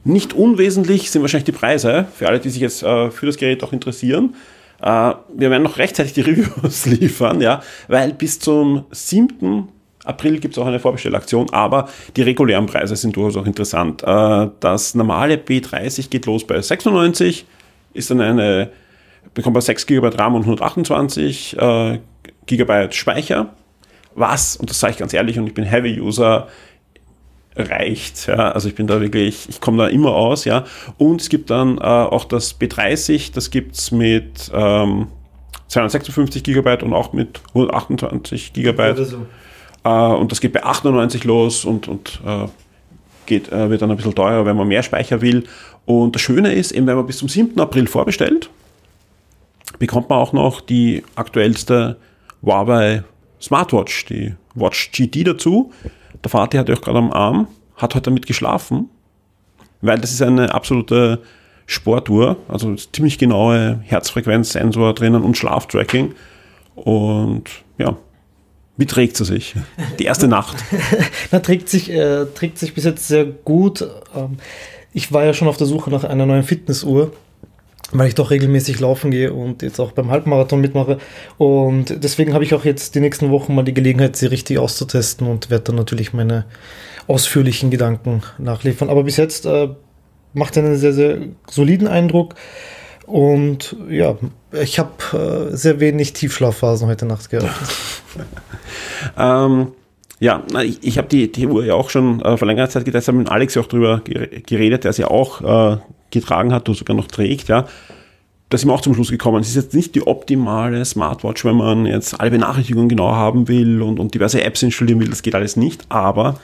Nicht unwesentlich sind wahrscheinlich die Preise, für alle, die sich jetzt äh, für das Gerät auch interessieren. Äh, wir werden noch rechtzeitig die Reviews liefern, ja, weil bis zum 7. April gibt es auch eine Vorbestellaktion, aber die regulären Preise sind durchaus auch interessant. das normale B30 geht los bei 96, ist dann eine, bekommt man 6 GB RAM und 128 Gigabyte Speicher, was, und das sage ich ganz ehrlich, und ich bin Heavy-User, reicht. Ja. Also ich bin da wirklich, ich komme da immer aus, ja. Und es gibt dann äh, auch das B30, das gibt es mit ähm, 256 GB und auch mit 128 GB. So. Äh, und das geht bei 98 los und, und äh, geht, äh, wird dann ein bisschen teurer, wenn man mehr Speicher will. Und das Schöne ist, eben wenn man bis zum 7. April vorbestellt, bekommt man auch noch die aktuellste Huawei Smartwatch, die Watch GT dazu. Der Vater hat auch gerade am Arm, hat heute damit geschlafen, weil das ist eine absolute Sportuhr, also ziemlich genaue Herzfrequenzsensor drinnen und Schlaftracking. Und ja, wie trägt sie sich? Die erste Nacht. Na, trägt sich, äh, trägt sich bis jetzt sehr gut. Ähm, ich war ja schon auf der Suche nach einer neuen Fitnessuhr weil ich doch regelmäßig laufen gehe und jetzt auch beim Halbmarathon mitmache. Und deswegen habe ich auch jetzt die nächsten Wochen mal die Gelegenheit, sie richtig auszutesten und werde dann natürlich meine ausführlichen Gedanken nachliefern. Aber bis jetzt äh, macht er einen sehr, sehr soliden Eindruck. Und ja, ich habe äh, sehr wenig Tiefschlafphasen heute Nacht gehabt. ähm, ja, ich, ich habe die, die Uhr ja auch schon äh, vor längerer Zeit getestet, habe mit Alex ja auch drüber geredet, der sie auch äh, getragen hat oder sogar noch trägt, ja, da sind wir auch zum Schluss gekommen. Es ist jetzt nicht die optimale Smartwatch, wenn man jetzt alle Benachrichtigungen genau haben will und, und diverse Apps installieren will, das geht alles nicht, aber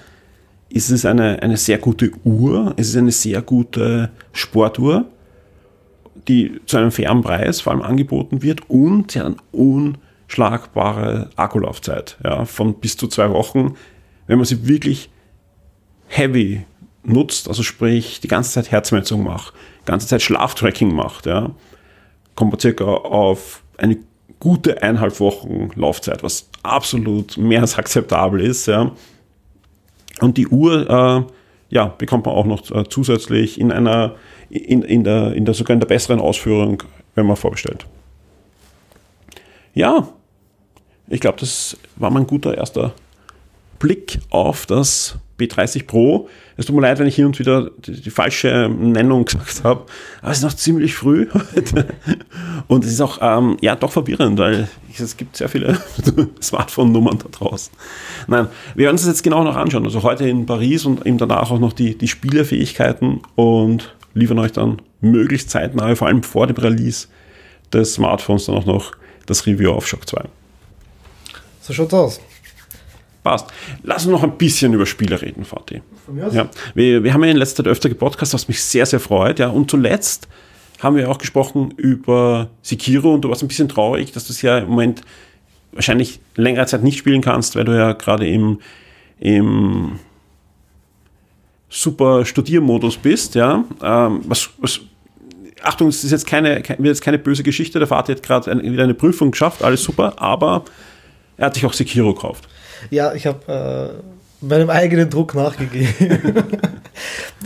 es ist eine, eine sehr gute Uhr, es ist eine sehr gute Sportuhr, die zu einem fairen Preis vor allem angeboten wird und sie hat eine unschlagbare Akkulaufzeit ja, von bis zu zwei Wochen, wenn man sie wirklich heavy nutzt, also sprich die ganze Zeit Herzmessung macht, die ganze Zeit Schlaftracking macht, ja, kommt man circa auf eine gute eineinhalb Wochen Laufzeit, was absolut mehr als akzeptabel ist. Ja. Und die Uhr äh, ja, bekommt man auch noch äh, zusätzlich in einer, in, in, der, in der sogar in der besseren Ausführung, wenn man vorbestellt. Ja, ich glaube, das war mein guter erster Blick auf das B30 Pro. Es tut mir leid, wenn ich hin und wieder die, die falsche Nennung gesagt habe, aber es ist noch ziemlich früh heute. Und es ist auch, ähm, ja, doch verwirrend, weil es gibt sehr viele Smartphone-Nummern da draußen. Nein, wir werden uns das jetzt genau noch anschauen. Also heute in Paris und eben danach auch noch die, die Spielerfähigkeiten und liefern euch dann möglichst zeitnah, vor allem vor dem Release des Smartphones, dann auch noch das Review auf Shock 2. So schaut's aus. Passt. Lass uns noch ein bisschen über Spiele reden, Vati. Ja, wir, wir haben ja in letzter Zeit öfter gepodcast, was mich sehr, sehr freut. Ja, und zuletzt haben wir auch gesprochen über Sekiro und du warst ein bisschen traurig, dass du es ja im Moment wahrscheinlich längere Zeit nicht spielen kannst, weil du ja gerade im, im super Studiermodus bist, ja. Ähm, was, was, Achtung, es ist jetzt keine, wird jetzt keine böse Geschichte, der Vater hat gerade wieder eine Prüfung geschafft, alles super, aber er hat sich auch Sekiro gekauft. Ja, ich habe äh, meinem eigenen Druck nachgegeben.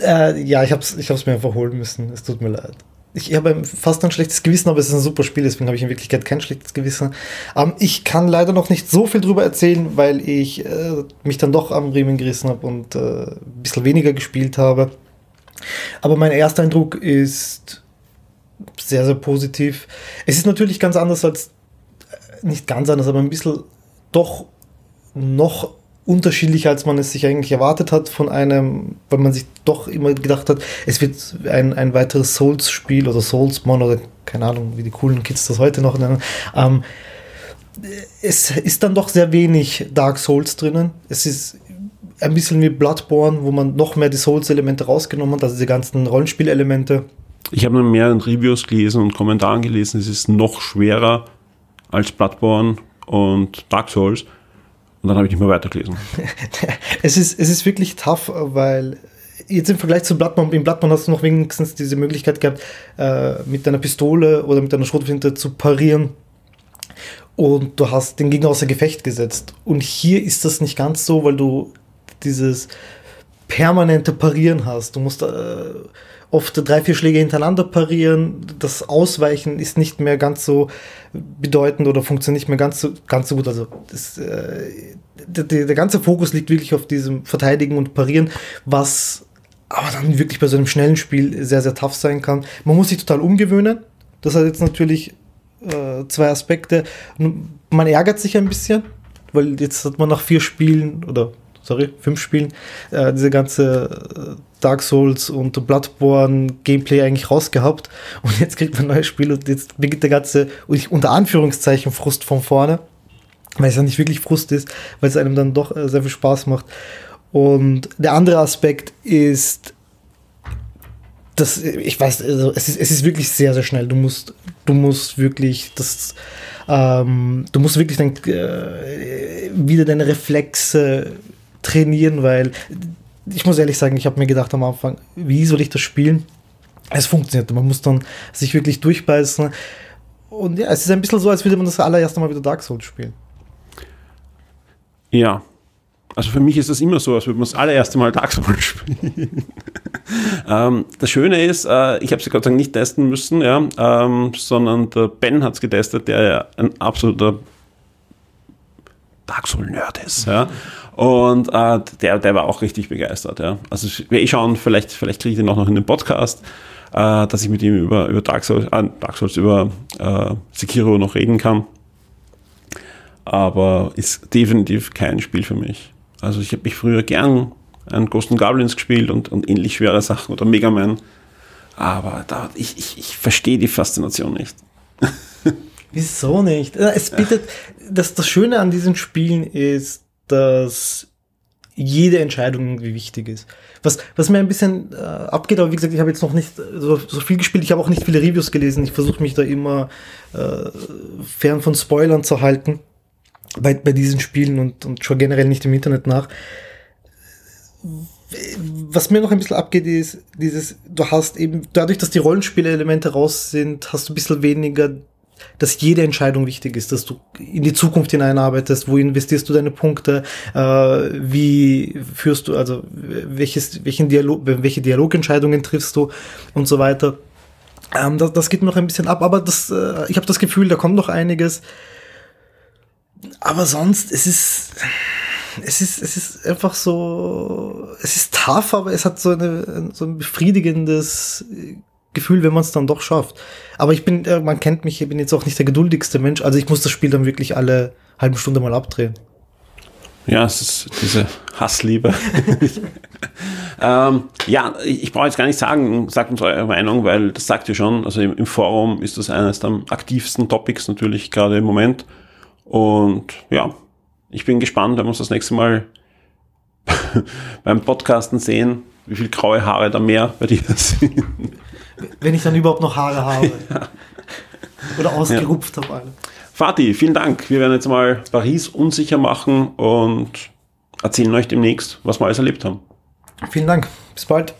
äh, ja, ich habe es ich mir einfach holen müssen. Es tut mir leid. Ich habe fast ein schlechtes Gewissen, aber es ist ein super Spiel, deswegen habe ich in Wirklichkeit kein schlechtes Gewissen. Ähm, ich kann leider noch nicht so viel drüber erzählen, weil ich äh, mich dann doch am Riemen gerissen habe und äh, ein bisschen weniger gespielt habe. Aber mein erster Eindruck ist sehr, sehr positiv. Es ist natürlich ganz anders als, äh, nicht ganz anders, aber ein bisschen doch noch unterschiedlicher, als man es sich eigentlich erwartet hat von einem, weil man sich doch immer gedacht hat, es wird ein, ein weiteres Souls-Spiel oder Soulsmon oder keine Ahnung, wie die coolen Kids das heute noch nennen. Ähm, es ist dann doch sehr wenig Dark Souls drinnen. Es ist ein bisschen wie Bloodborne, wo man noch mehr die Souls-Elemente rausgenommen hat, also diese ganzen Rollenspielelemente. Ich habe nur mehr Reviews gelesen und Kommentaren gelesen, es ist noch schwerer als Bloodborne und Dark Souls. Und dann habe ich nicht mehr weitergelesen. es, ist, es ist wirklich tough, weil jetzt im Vergleich zu Bloodborne, im Bloodborne hast du noch wenigstens diese Möglichkeit gehabt, äh, mit deiner Pistole oder mit deiner Schrotflinte zu parieren. Und du hast den Gegner außer Gefecht gesetzt. Und hier ist das nicht ganz so, weil du dieses permanente Parieren hast. Du musst äh, oft drei, vier Schläge hintereinander parieren. Das Ausweichen ist nicht mehr ganz so bedeutend oder funktioniert nicht mehr ganz so, ganz so gut. Also das, äh, der, der ganze Fokus liegt wirklich auf diesem Verteidigen und Parieren, was aber dann wirklich bei so einem schnellen Spiel sehr, sehr tough sein kann. Man muss sich total umgewöhnen. Das hat jetzt natürlich äh, zwei Aspekte. Man ärgert sich ein bisschen, weil jetzt hat man nach vier Spielen oder sorry, fünf Spielen, äh, diese ganze äh, Dark Souls und Bloodborne Gameplay eigentlich rausgehabt. Und jetzt kriegt man ein neues Spiel und jetzt beginnt der ganze, unter Anführungszeichen, Frust von vorne. Weil es ja nicht wirklich Frust ist, weil es einem dann doch äh, sehr viel Spaß macht. Und der andere Aspekt ist, das, ich weiß, also es, ist, es ist wirklich sehr, sehr schnell. Du musst, du musst wirklich das, ähm, du musst wirklich dann äh, wieder deine Reflexe trainieren, weil ich muss ehrlich sagen, ich habe mir gedacht am Anfang, wie soll ich das spielen? Es funktioniert, man muss dann sich wirklich durchbeißen. Und ja, es ist ein bisschen so, als würde man das allererste Mal wieder Dark Souls spielen. Ja. Also für mich ist das immer so, als würde man das allererste Mal Dark Souls spielen. ähm, das Schöne ist, äh, ich habe sie Gott sei Dank nicht testen müssen, ja, ähm, sondern der Ben hat es getestet, der ja ein absoluter Dark Souls-Nerd ist. Ja. Und äh, der, der war auch richtig begeistert. Ja. Also wir eh schauen, vielleicht, vielleicht kriege ich den auch noch in den Podcast, äh, dass ich mit ihm über, über Dark Souls, äh, Dark Souls über äh, Sekiro noch reden kann. Aber ist definitiv kein Spiel für mich. Also ich habe mich früher gern an Ghost and Goblins gespielt und, und ähnlich schwere Sachen oder Mega Man. Aber da, ich, ich, ich verstehe die Faszination nicht. Wieso nicht? Es bietet, das, das Schöne an diesen Spielen ist, dass jede Entscheidung irgendwie wichtig ist. Was, was mir ein bisschen äh, abgeht, aber wie gesagt, ich habe jetzt noch nicht so, so viel gespielt, ich habe auch nicht viele Reviews gelesen, ich versuche mich da immer äh, fern von Spoilern zu halten bei, bei diesen Spielen und, und schon generell nicht im Internet nach. Was mir noch ein bisschen abgeht, ist dieses, du hast eben, dadurch, dass die Rollenspielelemente raus sind, hast du ein bisschen weniger dass jede Entscheidung wichtig ist, dass du in die Zukunft hineinarbeitest, wo investierst du deine Punkte, äh, wie führst du, also welches, welchen Dialog, welche Dialogentscheidungen triffst du und so weiter. Ähm, das, das geht noch ein bisschen ab, aber das, äh, ich habe das Gefühl, da kommt noch einiges. Aber sonst, es ist, es ist, es ist einfach so, es ist tough, aber es hat so, eine, so ein befriedigendes Gefühl, wenn man es dann doch schafft. Aber ich bin, äh, man kennt mich, ich bin jetzt auch nicht der geduldigste Mensch, also ich muss das Spiel dann wirklich alle halben Stunde mal abdrehen. Ja, es ist diese Hassliebe. ähm, ja, ich brauche jetzt gar nicht sagen, sagt uns eure Meinung, weil das sagt ihr schon. Also im, im Forum ist das eines der aktivsten Topics natürlich gerade im Moment. Und ja, ich bin gespannt, wenn wir uns das nächste Mal beim Podcasten sehen, wie viel graue Haare da mehr bei dir sind. Wenn ich dann überhaupt noch Haare habe. Ja. Oder ausgerupft ja. habe alle. Fatih, vielen Dank. Wir werden jetzt mal Paris unsicher machen und erzählen euch demnächst, was wir alles erlebt haben. Vielen Dank. Bis bald.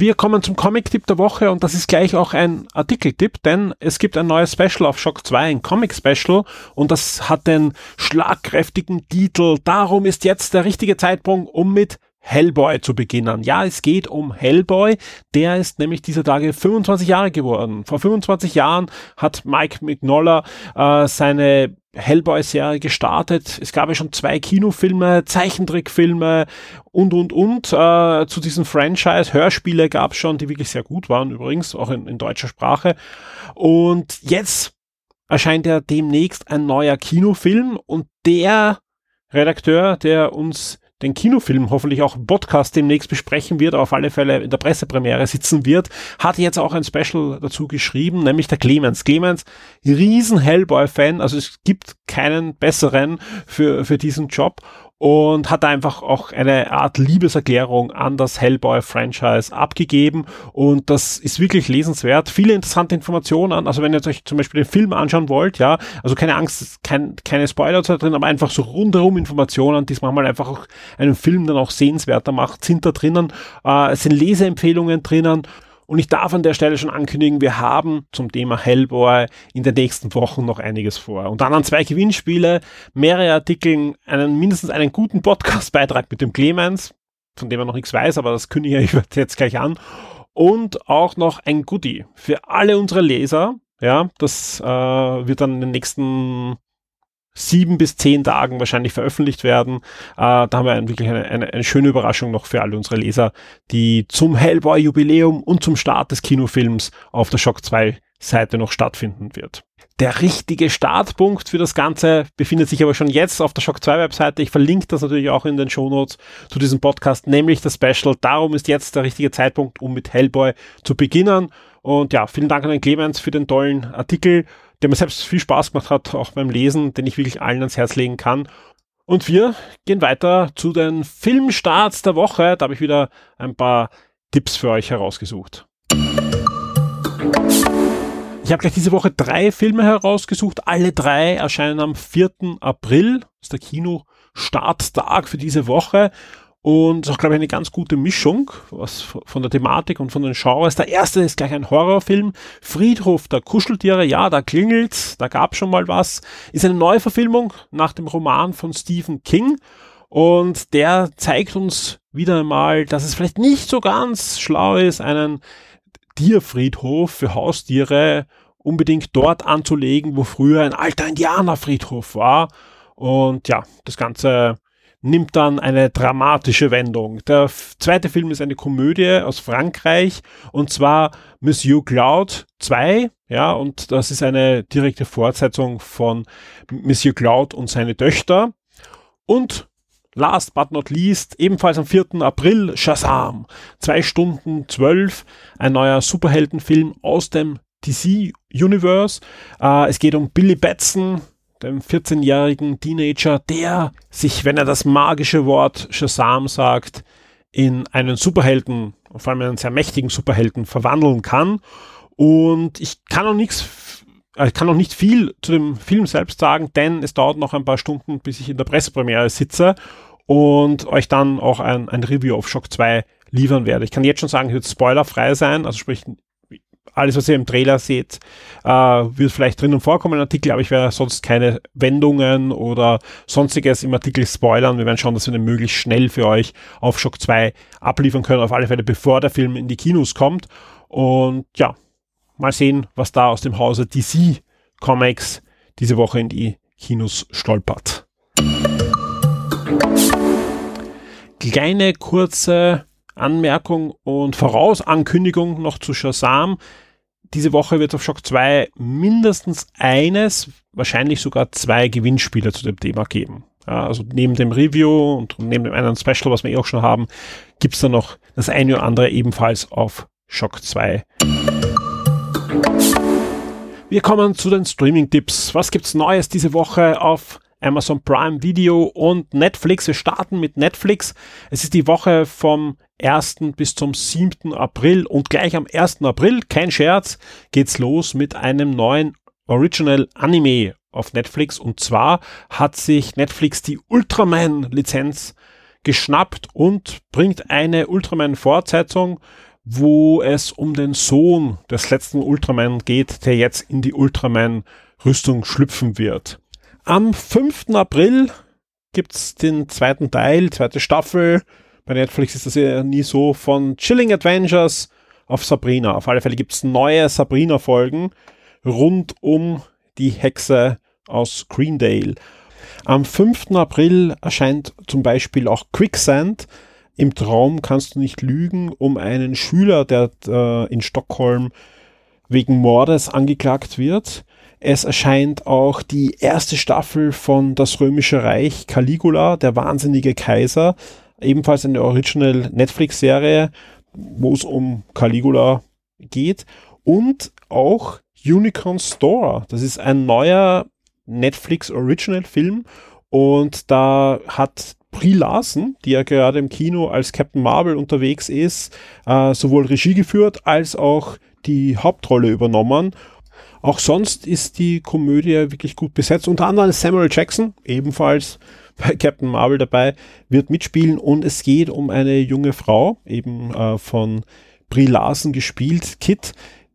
Wir kommen zum Comic-Tipp der Woche und das ist gleich auch ein Artikel-Tipp, denn es gibt ein neues Special auf Shock 2, ein Comic-Special und das hat den schlagkräftigen Titel Darum ist jetzt der richtige Zeitpunkt, um mit Hellboy zu beginnen. Ja, es geht um Hellboy. Der ist nämlich dieser Tage 25 Jahre geworden. Vor 25 Jahren hat Mike Mignola äh, seine Hellboy-Serie gestartet. Es gab ja schon zwei Kinofilme, Zeichentrickfilme und, und, und. Äh, zu diesem Franchise. Hörspiele gab es schon, die wirklich sehr gut waren übrigens, auch in, in deutscher Sprache. Und jetzt erscheint ja demnächst ein neuer Kinofilm und der Redakteur, der uns den Kinofilm hoffentlich auch Podcast demnächst besprechen wird, auf alle Fälle in der Pressepremiere sitzen wird, hat jetzt auch ein Special dazu geschrieben, nämlich der Clemens. Clemens, riesen Hellboy-Fan, also es gibt keinen besseren für, für diesen Job und hat einfach auch eine Art Liebeserklärung an das Hellboy-Franchise abgegeben und das ist wirklich lesenswert. Viele interessante Informationen, also wenn ihr euch zum Beispiel den Film anschauen wollt, ja, also keine Angst, kein, keine Spoiler drin, aber einfach so rundherum Informationen, die es manchmal einfach auch einen Film dann auch sehenswerter macht, sind da drinnen. Äh, es sind Leseempfehlungen drinnen und ich darf an der Stelle schon ankündigen, wir haben zum Thema Hellboy in den nächsten Wochen noch einiges vor. Und dann an zwei Gewinnspiele, mehrere Artikel, einen, mindestens einen guten Podcast-Beitrag mit dem Clemens, von dem er noch nichts weiß, aber das kündige ich jetzt gleich an. Und auch noch ein Goodie für alle unsere Leser. Ja, das äh, wird dann in den nächsten sieben bis zehn Tagen wahrscheinlich veröffentlicht werden. Äh, da haben wir ein, wirklich eine, eine, eine, schöne Überraschung noch für alle unsere Leser, die zum Hellboy-Jubiläum und zum Start des Kinofilms auf der Shock 2 Seite noch stattfinden wird. Der richtige Startpunkt für das Ganze befindet sich aber schon jetzt auf der Shock 2 Webseite. Ich verlinke das natürlich auch in den Shownotes zu diesem Podcast, nämlich das Special. Darum ist jetzt der richtige Zeitpunkt, um mit Hellboy zu beginnen. Und ja, vielen Dank an den Clemens für den tollen Artikel der mir selbst viel Spaß gemacht hat, auch beim Lesen, den ich wirklich allen ans Herz legen kann. Und wir gehen weiter zu den Filmstarts der Woche. Da habe ich wieder ein paar Tipps für euch herausgesucht. Ich habe gleich diese Woche drei Filme herausgesucht. Alle drei erscheinen am 4. April. Das ist der Kino-Starttag für diese Woche. Und auch, glaube ich, eine ganz gute Mischung was von der Thematik und von den Genres. Der erste ist gleich ein Horrorfilm. Friedhof der Kuscheltiere, ja, da klingelt's, da gab's schon mal was. Ist eine Neuverfilmung nach dem Roman von Stephen King. Und der zeigt uns wieder einmal, dass es vielleicht nicht so ganz schlau ist, einen Tierfriedhof für Haustiere unbedingt dort anzulegen, wo früher ein alter Indianerfriedhof war. Und ja, das Ganze nimmt dann eine dramatische Wendung. Der zweite Film ist eine Komödie aus Frankreich und zwar Monsieur Cloud 2, ja, und das ist eine direkte Fortsetzung von Monsieur Cloud und seine Töchter. Und last but not least, ebenfalls am 4. April, Shazam. Zwei Stunden zwölf, ein neuer Superheldenfilm aus dem DC Universe. Äh, es geht um Billy Batson, dem 14-jährigen Teenager, der sich, wenn er das magische Wort Shazam sagt, in einen Superhelden, vor allem einen sehr mächtigen Superhelden verwandeln kann. Und ich kann noch nichts, äh, ich kann noch nicht viel zu dem Film selbst sagen, denn es dauert noch ein paar Stunden, bis ich in der Pressepremiere sitze und euch dann auch ein, ein Review auf Shock 2 liefern werde. Ich kann jetzt schon sagen, es wird spoilerfrei sein, also sprich alles, was ihr im Trailer seht, äh, wird vielleicht drinnen vorkommen im Artikel, aber ich werde sonst keine Wendungen oder sonstiges im Artikel spoilern. Wir werden schauen, dass wir den möglichst schnell für euch auf Shock 2 abliefern können, auf alle Fälle, bevor der Film in die Kinos kommt. Und ja, mal sehen, was da aus dem Hause DC Comics diese Woche in die Kinos stolpert. Kleine kurze Anmerkung und Vorausankündigung noch zu Shazam. Diese Woche wird auf Shock 2 mindestens eines, wahrscheinlich sogar zwei Gewinnspiele zu dem Thema geben. Ja, also neben dem Review und neben dem einen Special, was wir eh auch schon haben, gibt es da noch das eine oder andere ebenfalls auf Shock 2. Wir kommen zu den Streaming-Tipps. Was gibt's Neues diese Woche auf Amazon Prime Video und Netflix? Wir starten mit Netflix. Es ist die Woche vom 1. bis zum 7. April und gleich am 1. April, kein Scherz, geht's los mit einem neuen Original Anime auf Netflix und zwar hat sich Netflix die Ultraman Lizenz geschnappt und bringt eine Ultraman Fortsetzung wo es um den Sohn des letzten Ultraman geht, der jetzt in die Ultraman-Rüstung schlüpfen wird. Am 5. April gibt's den zweiten Teil, zweite Staffel. Bei Netflix ist das ja nie so von Chilling Adventures auf Sabrina. Auf alle Fälle gibt's neue Sabrina-Folgen rund um die Hexe aus Greendale. Am 5. April erscheint zum Beispiel auch Quicksand, im Traum kannst du nicht lügen um einen Schüler, der äh, in Stockholm wegen Mordes angeklagt wird. Es erscheint auch die erste Staffel von Das Römische Reich, Caligula, der wahnsinnige Kaiser, ebenfalls eine Original Netflix-Serie, wo es um Caligula geht. Und auch Unicorn Store, das ist ein neuer Netflix Original Film und da hat Brie Larson, die ja gerade im Kino als Captain Marvel unterwegs ist, äh, sowohl Regie geführt als auch die Hauptrolle übernommen. Auch sonst ist die Komödie wirklich gut besetzt. Unter anderem Samuel Jackson, ebenfalls bei Captain Marvel dabei, wird mitspielen und es geht um eine junge Frau, eben äh, von Brie Larson gespielt, Kit,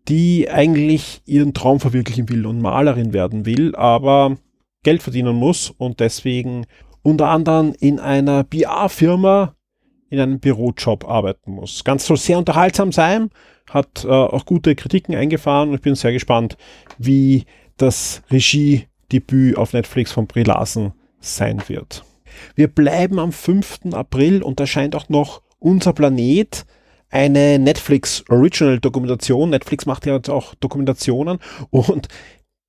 die eigentlich ihren Traum verwirklichen will und Malerin werden will, aber Geld verdienen muss und deswegen unter anderem in einer BR-Firma in einem Bürojob arbeiten muss. Ganz soll sehr unterhaltsam sein, hat äh, auch gute Kritiken eingefahren und ich bin sehr gespannt, wie das Regiedebüt auf Netflix von Brie Larson sein wird. Wir bleiben am 5. April und da scheint auch noch unser Planet eine Netflix Original Dokumentation. Netflix macht ja jetzt auch Dokumentationen und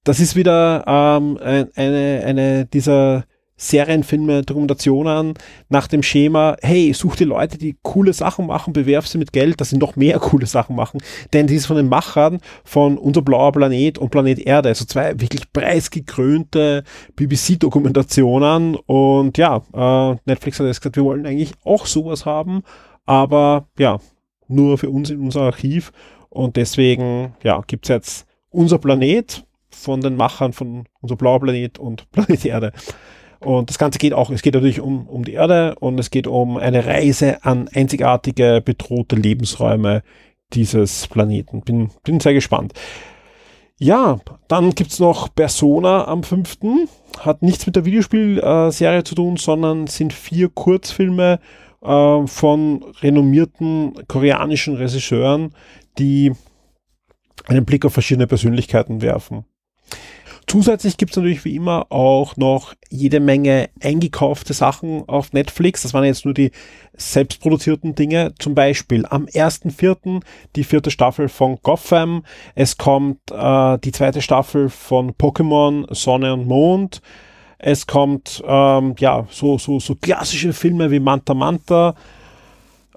das ist wieder ähm, eine, eine dieser Serienfilme, Dokumentationen nach dem Schema, hey, such die Leute, die coole Sachen machen, bewerf sie mit Geld, dass sie noch mehr coole Sachen machen. Denn die ist von den Machern von Unser blauer Planet und Planet Erde, also zwei wirklich preisgekrönte BBC-Dokumentationen. Und ja, äh, Netflix hat jetzt gesagt, wir wollen eigentlich auch sowas haben, aber ja, nur für uns in unser Archiv. Und deswegen, ja, gibt's jetzt Unser Planet von den Machern von Unser blauer Planet und Planet Erde. Und das Ganze geht auch, es geht natürlich um, um die Erde und es geht um eine Reise an einzigartige, bedrohte Lebensräume dieses Planeten. Bin, bin sehr gespannt. Ja, dann gibt's noch Persona am 5. Hat nichts mit der Videospielserie äh, zu tun, sondern sind vier Kurzfilme äh, von renommierten koreanischen Regisseuren, die einen Blick auf verschiedene Persönlichkeiten werfen. Zusätzlich gibt es natürlich wie immer auch noch jede Menge eingekaufte Sachen auf Netflix. Das waren jetzt nur die selbstproduzierten Dinge. Zum Beispiel am 1.4. die vierte Staffel von Gotham. Es kommt äh, die zweite Staffel von Pokémon Sonne und Mond. Es kommt ähm, ja so, so, so klassische Filme wie Manta Manta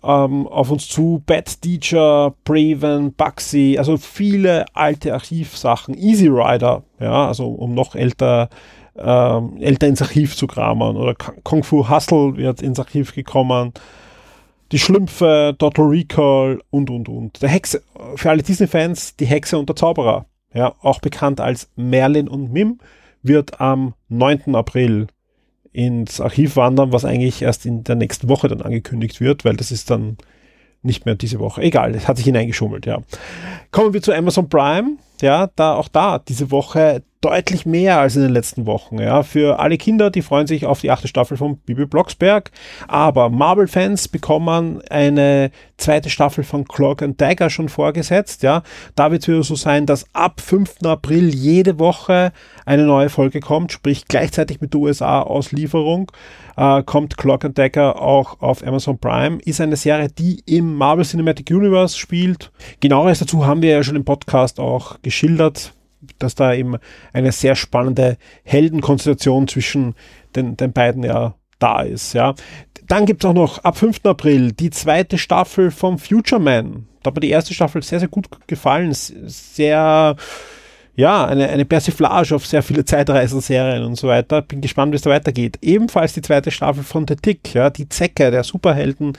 ähm, auf uns zu. Bad Teacher, Braven, Bugsy, also viele alte Archivsachen. Easy Rider, ja, also um noch älter, ähm, älter ins Archiv zu kramen. Oder Kung Fu Hustle wird ins Archiv gekommen. Die Schlümpfe, Total Recall und, und, und. Der Hexe, für alle Disney-Fans, die Hexe und der Zauberer, ja, auch bekannt als Merlin und Mim, wird am 9. April ins Archiv wandern, was eigentlich erst in der nächsten Woche dann angekündigt wird, weil das ist dann nicht mehr diese Woche. Egal, das hat sich hineingeschummelt, ja. Kommen wir zu Amazon Prime. Ja, da auch da diese Woche deutlich mehr als in den letzten Wochen. Ja, für alle Kinder, die freuen sich auf die achte Staffel von Bibi Blocksberg. Aber Marvel-Fans bekommen eine zweite Staffel von Clock and Dagger schon vorgesetzt. Ja, da wird es wieder so sein, dass ab 5. April jede Woche eine neue Folge kommt, sprich gleichzeitig mit der USA-Auslieferung äh, kommt Clock and Dagger auch auf Amazon Prime. Ist eine Serie, die im Marvel Cinematic Universe spielt. Genaueres dazu haben wir ja schon im Podcast auch geschildert dass da eben eine sehr spannende Heldenkonstellation zwischen den, den beiden ja da ist. Ja. Dann gibt es auch noch ab 5. April die zweite Staffel vom Future Man. Da hat mir die erste Staffel sehr, sehr gut gefallen. Sehr, ja, eine, eine Persiflage auf sehr viele Zeitreisenserien und so weiter. Bin gespannt, wie es da weitergeht. Ebenfalls die zweite Staffel von The Tick, ja, die Zecke, der Superhelden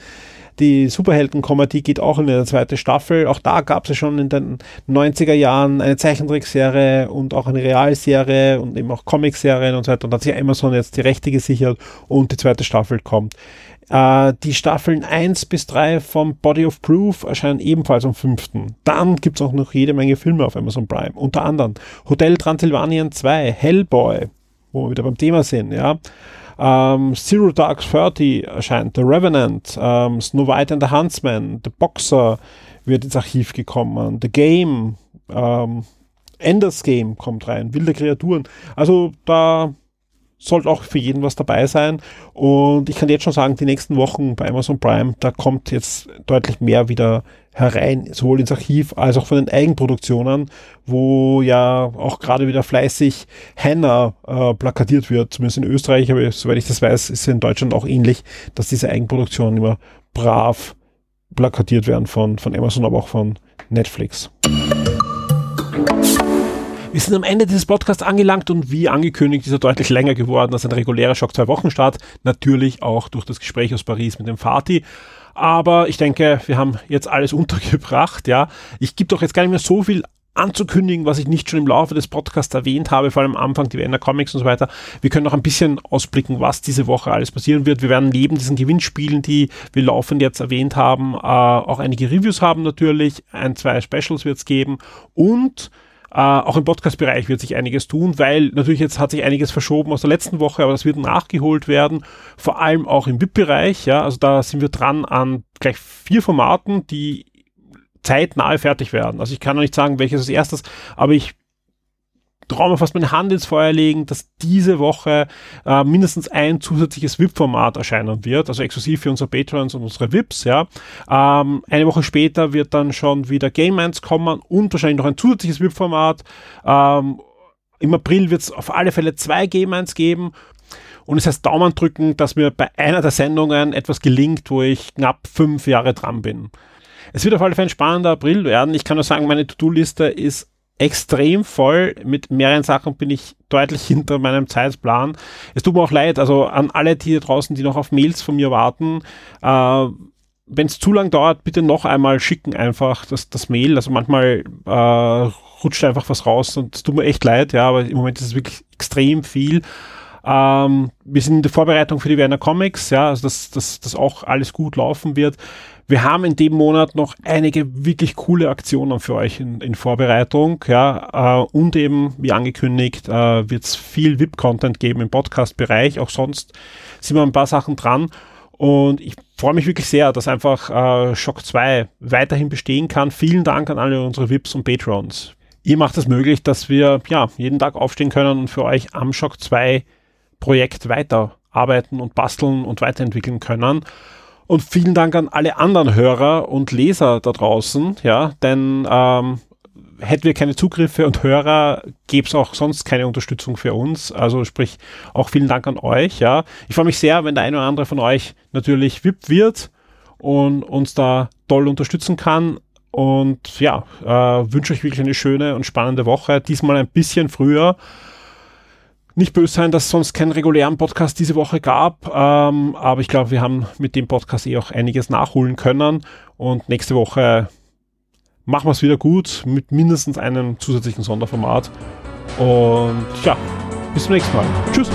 die Superhelden-Komödie geht auch in eine zweite Staffel. Auch da gab es ja schon in den 90er Jahren eine Zeichentrickserie und auch eine Realserie und eben auch Comicserien und so weiter. Und da hat sich Amazon jetzt die Rechte gesichert und die zweite Staffel kommt. Äh, die Staffeln 1 bis 3 vom Body of Proof erscheinen ebenfalls am 5. Dann gibt es auch noch jede Menge Filme auf Amazon Prime. Unter anderem Hotel Transylvanien 2, Hellboy, wo wir wieder beim Thema sind, ja. Ähm, Zero Dark Thirty erscheint, The Revenant, ähm, Snow White and the Huntsman, The Boxer wird ins Archiv gekommen, The Game, ähm, Enders Game kommt rein, wilde Kreaturen. Also da sollte auch für jeden was dabei sein. Und ich kann jetzt schon sagen, die nächsten Wochen bei Amazon Prime, da kommt jetzt deutlich mehr wieder herein, sowohl ins Archiv als auch von den Eigenproduktionen, wo ja auch gerade wieder fleißig Henna äh, plakatiert wird, zumindest in Österreich, aber soweit ich das weiß, ist es in Deutschland auch ähnlich, dass diese Eigenproduktionen immer brav plakatiert werden von, von Amazon, aber auch von Netflix. Wir sind am Ende dieses Podcasts angelangt und wie angekündigt ist er deutlich länger geworden als ein regulärer Schock 2 Wochenstart. Natürlich auch durch das Gespräch aus Paris mit dem Fatih. Aber ich denke, wir haben jetzt alles untergebracht, ja. Ich gebe doch jetzt gar nicht mehr so viel anzukündigen, was ich nicht schon im Laufe des Podcasts erwähnt habe, vor allem am Anfang die Wiener Comics und so weiter. Wir können noch ein bisschen ausblicken, was diese Woche alles passieren wird. Wir werden neben diesen Gewinnspielen, die wir laufend jetzt erwähnt haben, äh, auch einige Reviews haben natürlich. Ein, zwei Specials wird es geben und äh, auch im Podcast-Bereich wird sich einiges tun, weil natürlich jetzt hat sich einiges verschoben aus der letzten Woche, aber das wird nachgeholt werden, vor allem auch im VIP-Bereich. Ja, also da sind wir dran an gleich vier Formaten, die zeitnahe fertig werden. Also ich kann noch nicht sagen, welches als erstes, aber ich traue mir fast meine Hand ins Feuer legen, dass diese Woche äh, mindestens ein zusätzliches VIP-Format erscheinen wird, also exklusiv für unsere Patrons und unsere VIPs, ja. Ähm, eine Woche später wird dann schon wieder Game Minds kommen und wahrscheinlich noch ein zusätzliches VIP-Format. Ähm, Im April wird es auf alle Fälle zwei Game Minds geben. Und es heißt Daumen drücken, dass mir bei einer der Sendungen etwas gelingt, wo ich knapp fünf Jahre dran bin. Es wird auf alle Fälle ein spannender April werden. Ich kann nur sagen, meine To-Do-Liste ist extrem voll. Mit mehreren Sachen bin ich deutlich hinter meinem Zeitplan. Es tut mir auch leid, also an alle die draußen, die noch auf Mails von mir warten. Äh, Wenn es zu lang dauert, bitte noch einmal schicken einfach das, das Mail. Also manchmal äh, rutscht einfach was raus und es tut mir echt leid, ja, aber im Moment ist es wirklich extrem viel. Ähm, wir sind in der Vorbereitung für die Werner Comics, ja, also dass das, das auch alles gut laufen wird. Wir haben in dem Monat noch einige wirklich coole Aktionen für euch in, in Vorbereitung, ja, äh, und eben, wie angekündigt, äh, wird es viel VIP-Content geben im Podcast-Bereich. Auch sonst sind wir ein paar Sachen dran. Und ich freue mich wirklich sehr, dass einfach äh, Shock 2 weiterhin bestehen kann. Vielen Dank an alle unsere VIPs und Patrons. Ihr macht es möglich, dass wir ja jeden Tag aufstehen können und für euch am Shock 2 Projekt weiterarbeiten und basteln und weiterentwickeln können. Und vielen Dank an alle anderen Hörer und Leser da draußen, ja, denn ähm, hätten wir keine Zugriffe und Hörer, gäbe es auch sonst keine Unterstützung für uns. Also sprich, auch vielen Dank an euch, ja. Ich freue mich sehr, wenn der eine oder andere von euch natürlich VIP wird und uns da toll unterstützen kann. Und ja, äh, wünsche euch wirklich eine schöne und spannende Woche. Diesmal ein bisschen früher nicht böse sein, dass es sonst keinen regulären Podcast diese Woche gab, ähm, aber ich glaube, wir haben mit dem Podcast eh auch einiges nachholen können und nächste Woche machen wir es wieder gut mit mindestens einem zusätzlichen Sonderformat und ja, bis zum nächsten Mal. Tschüss.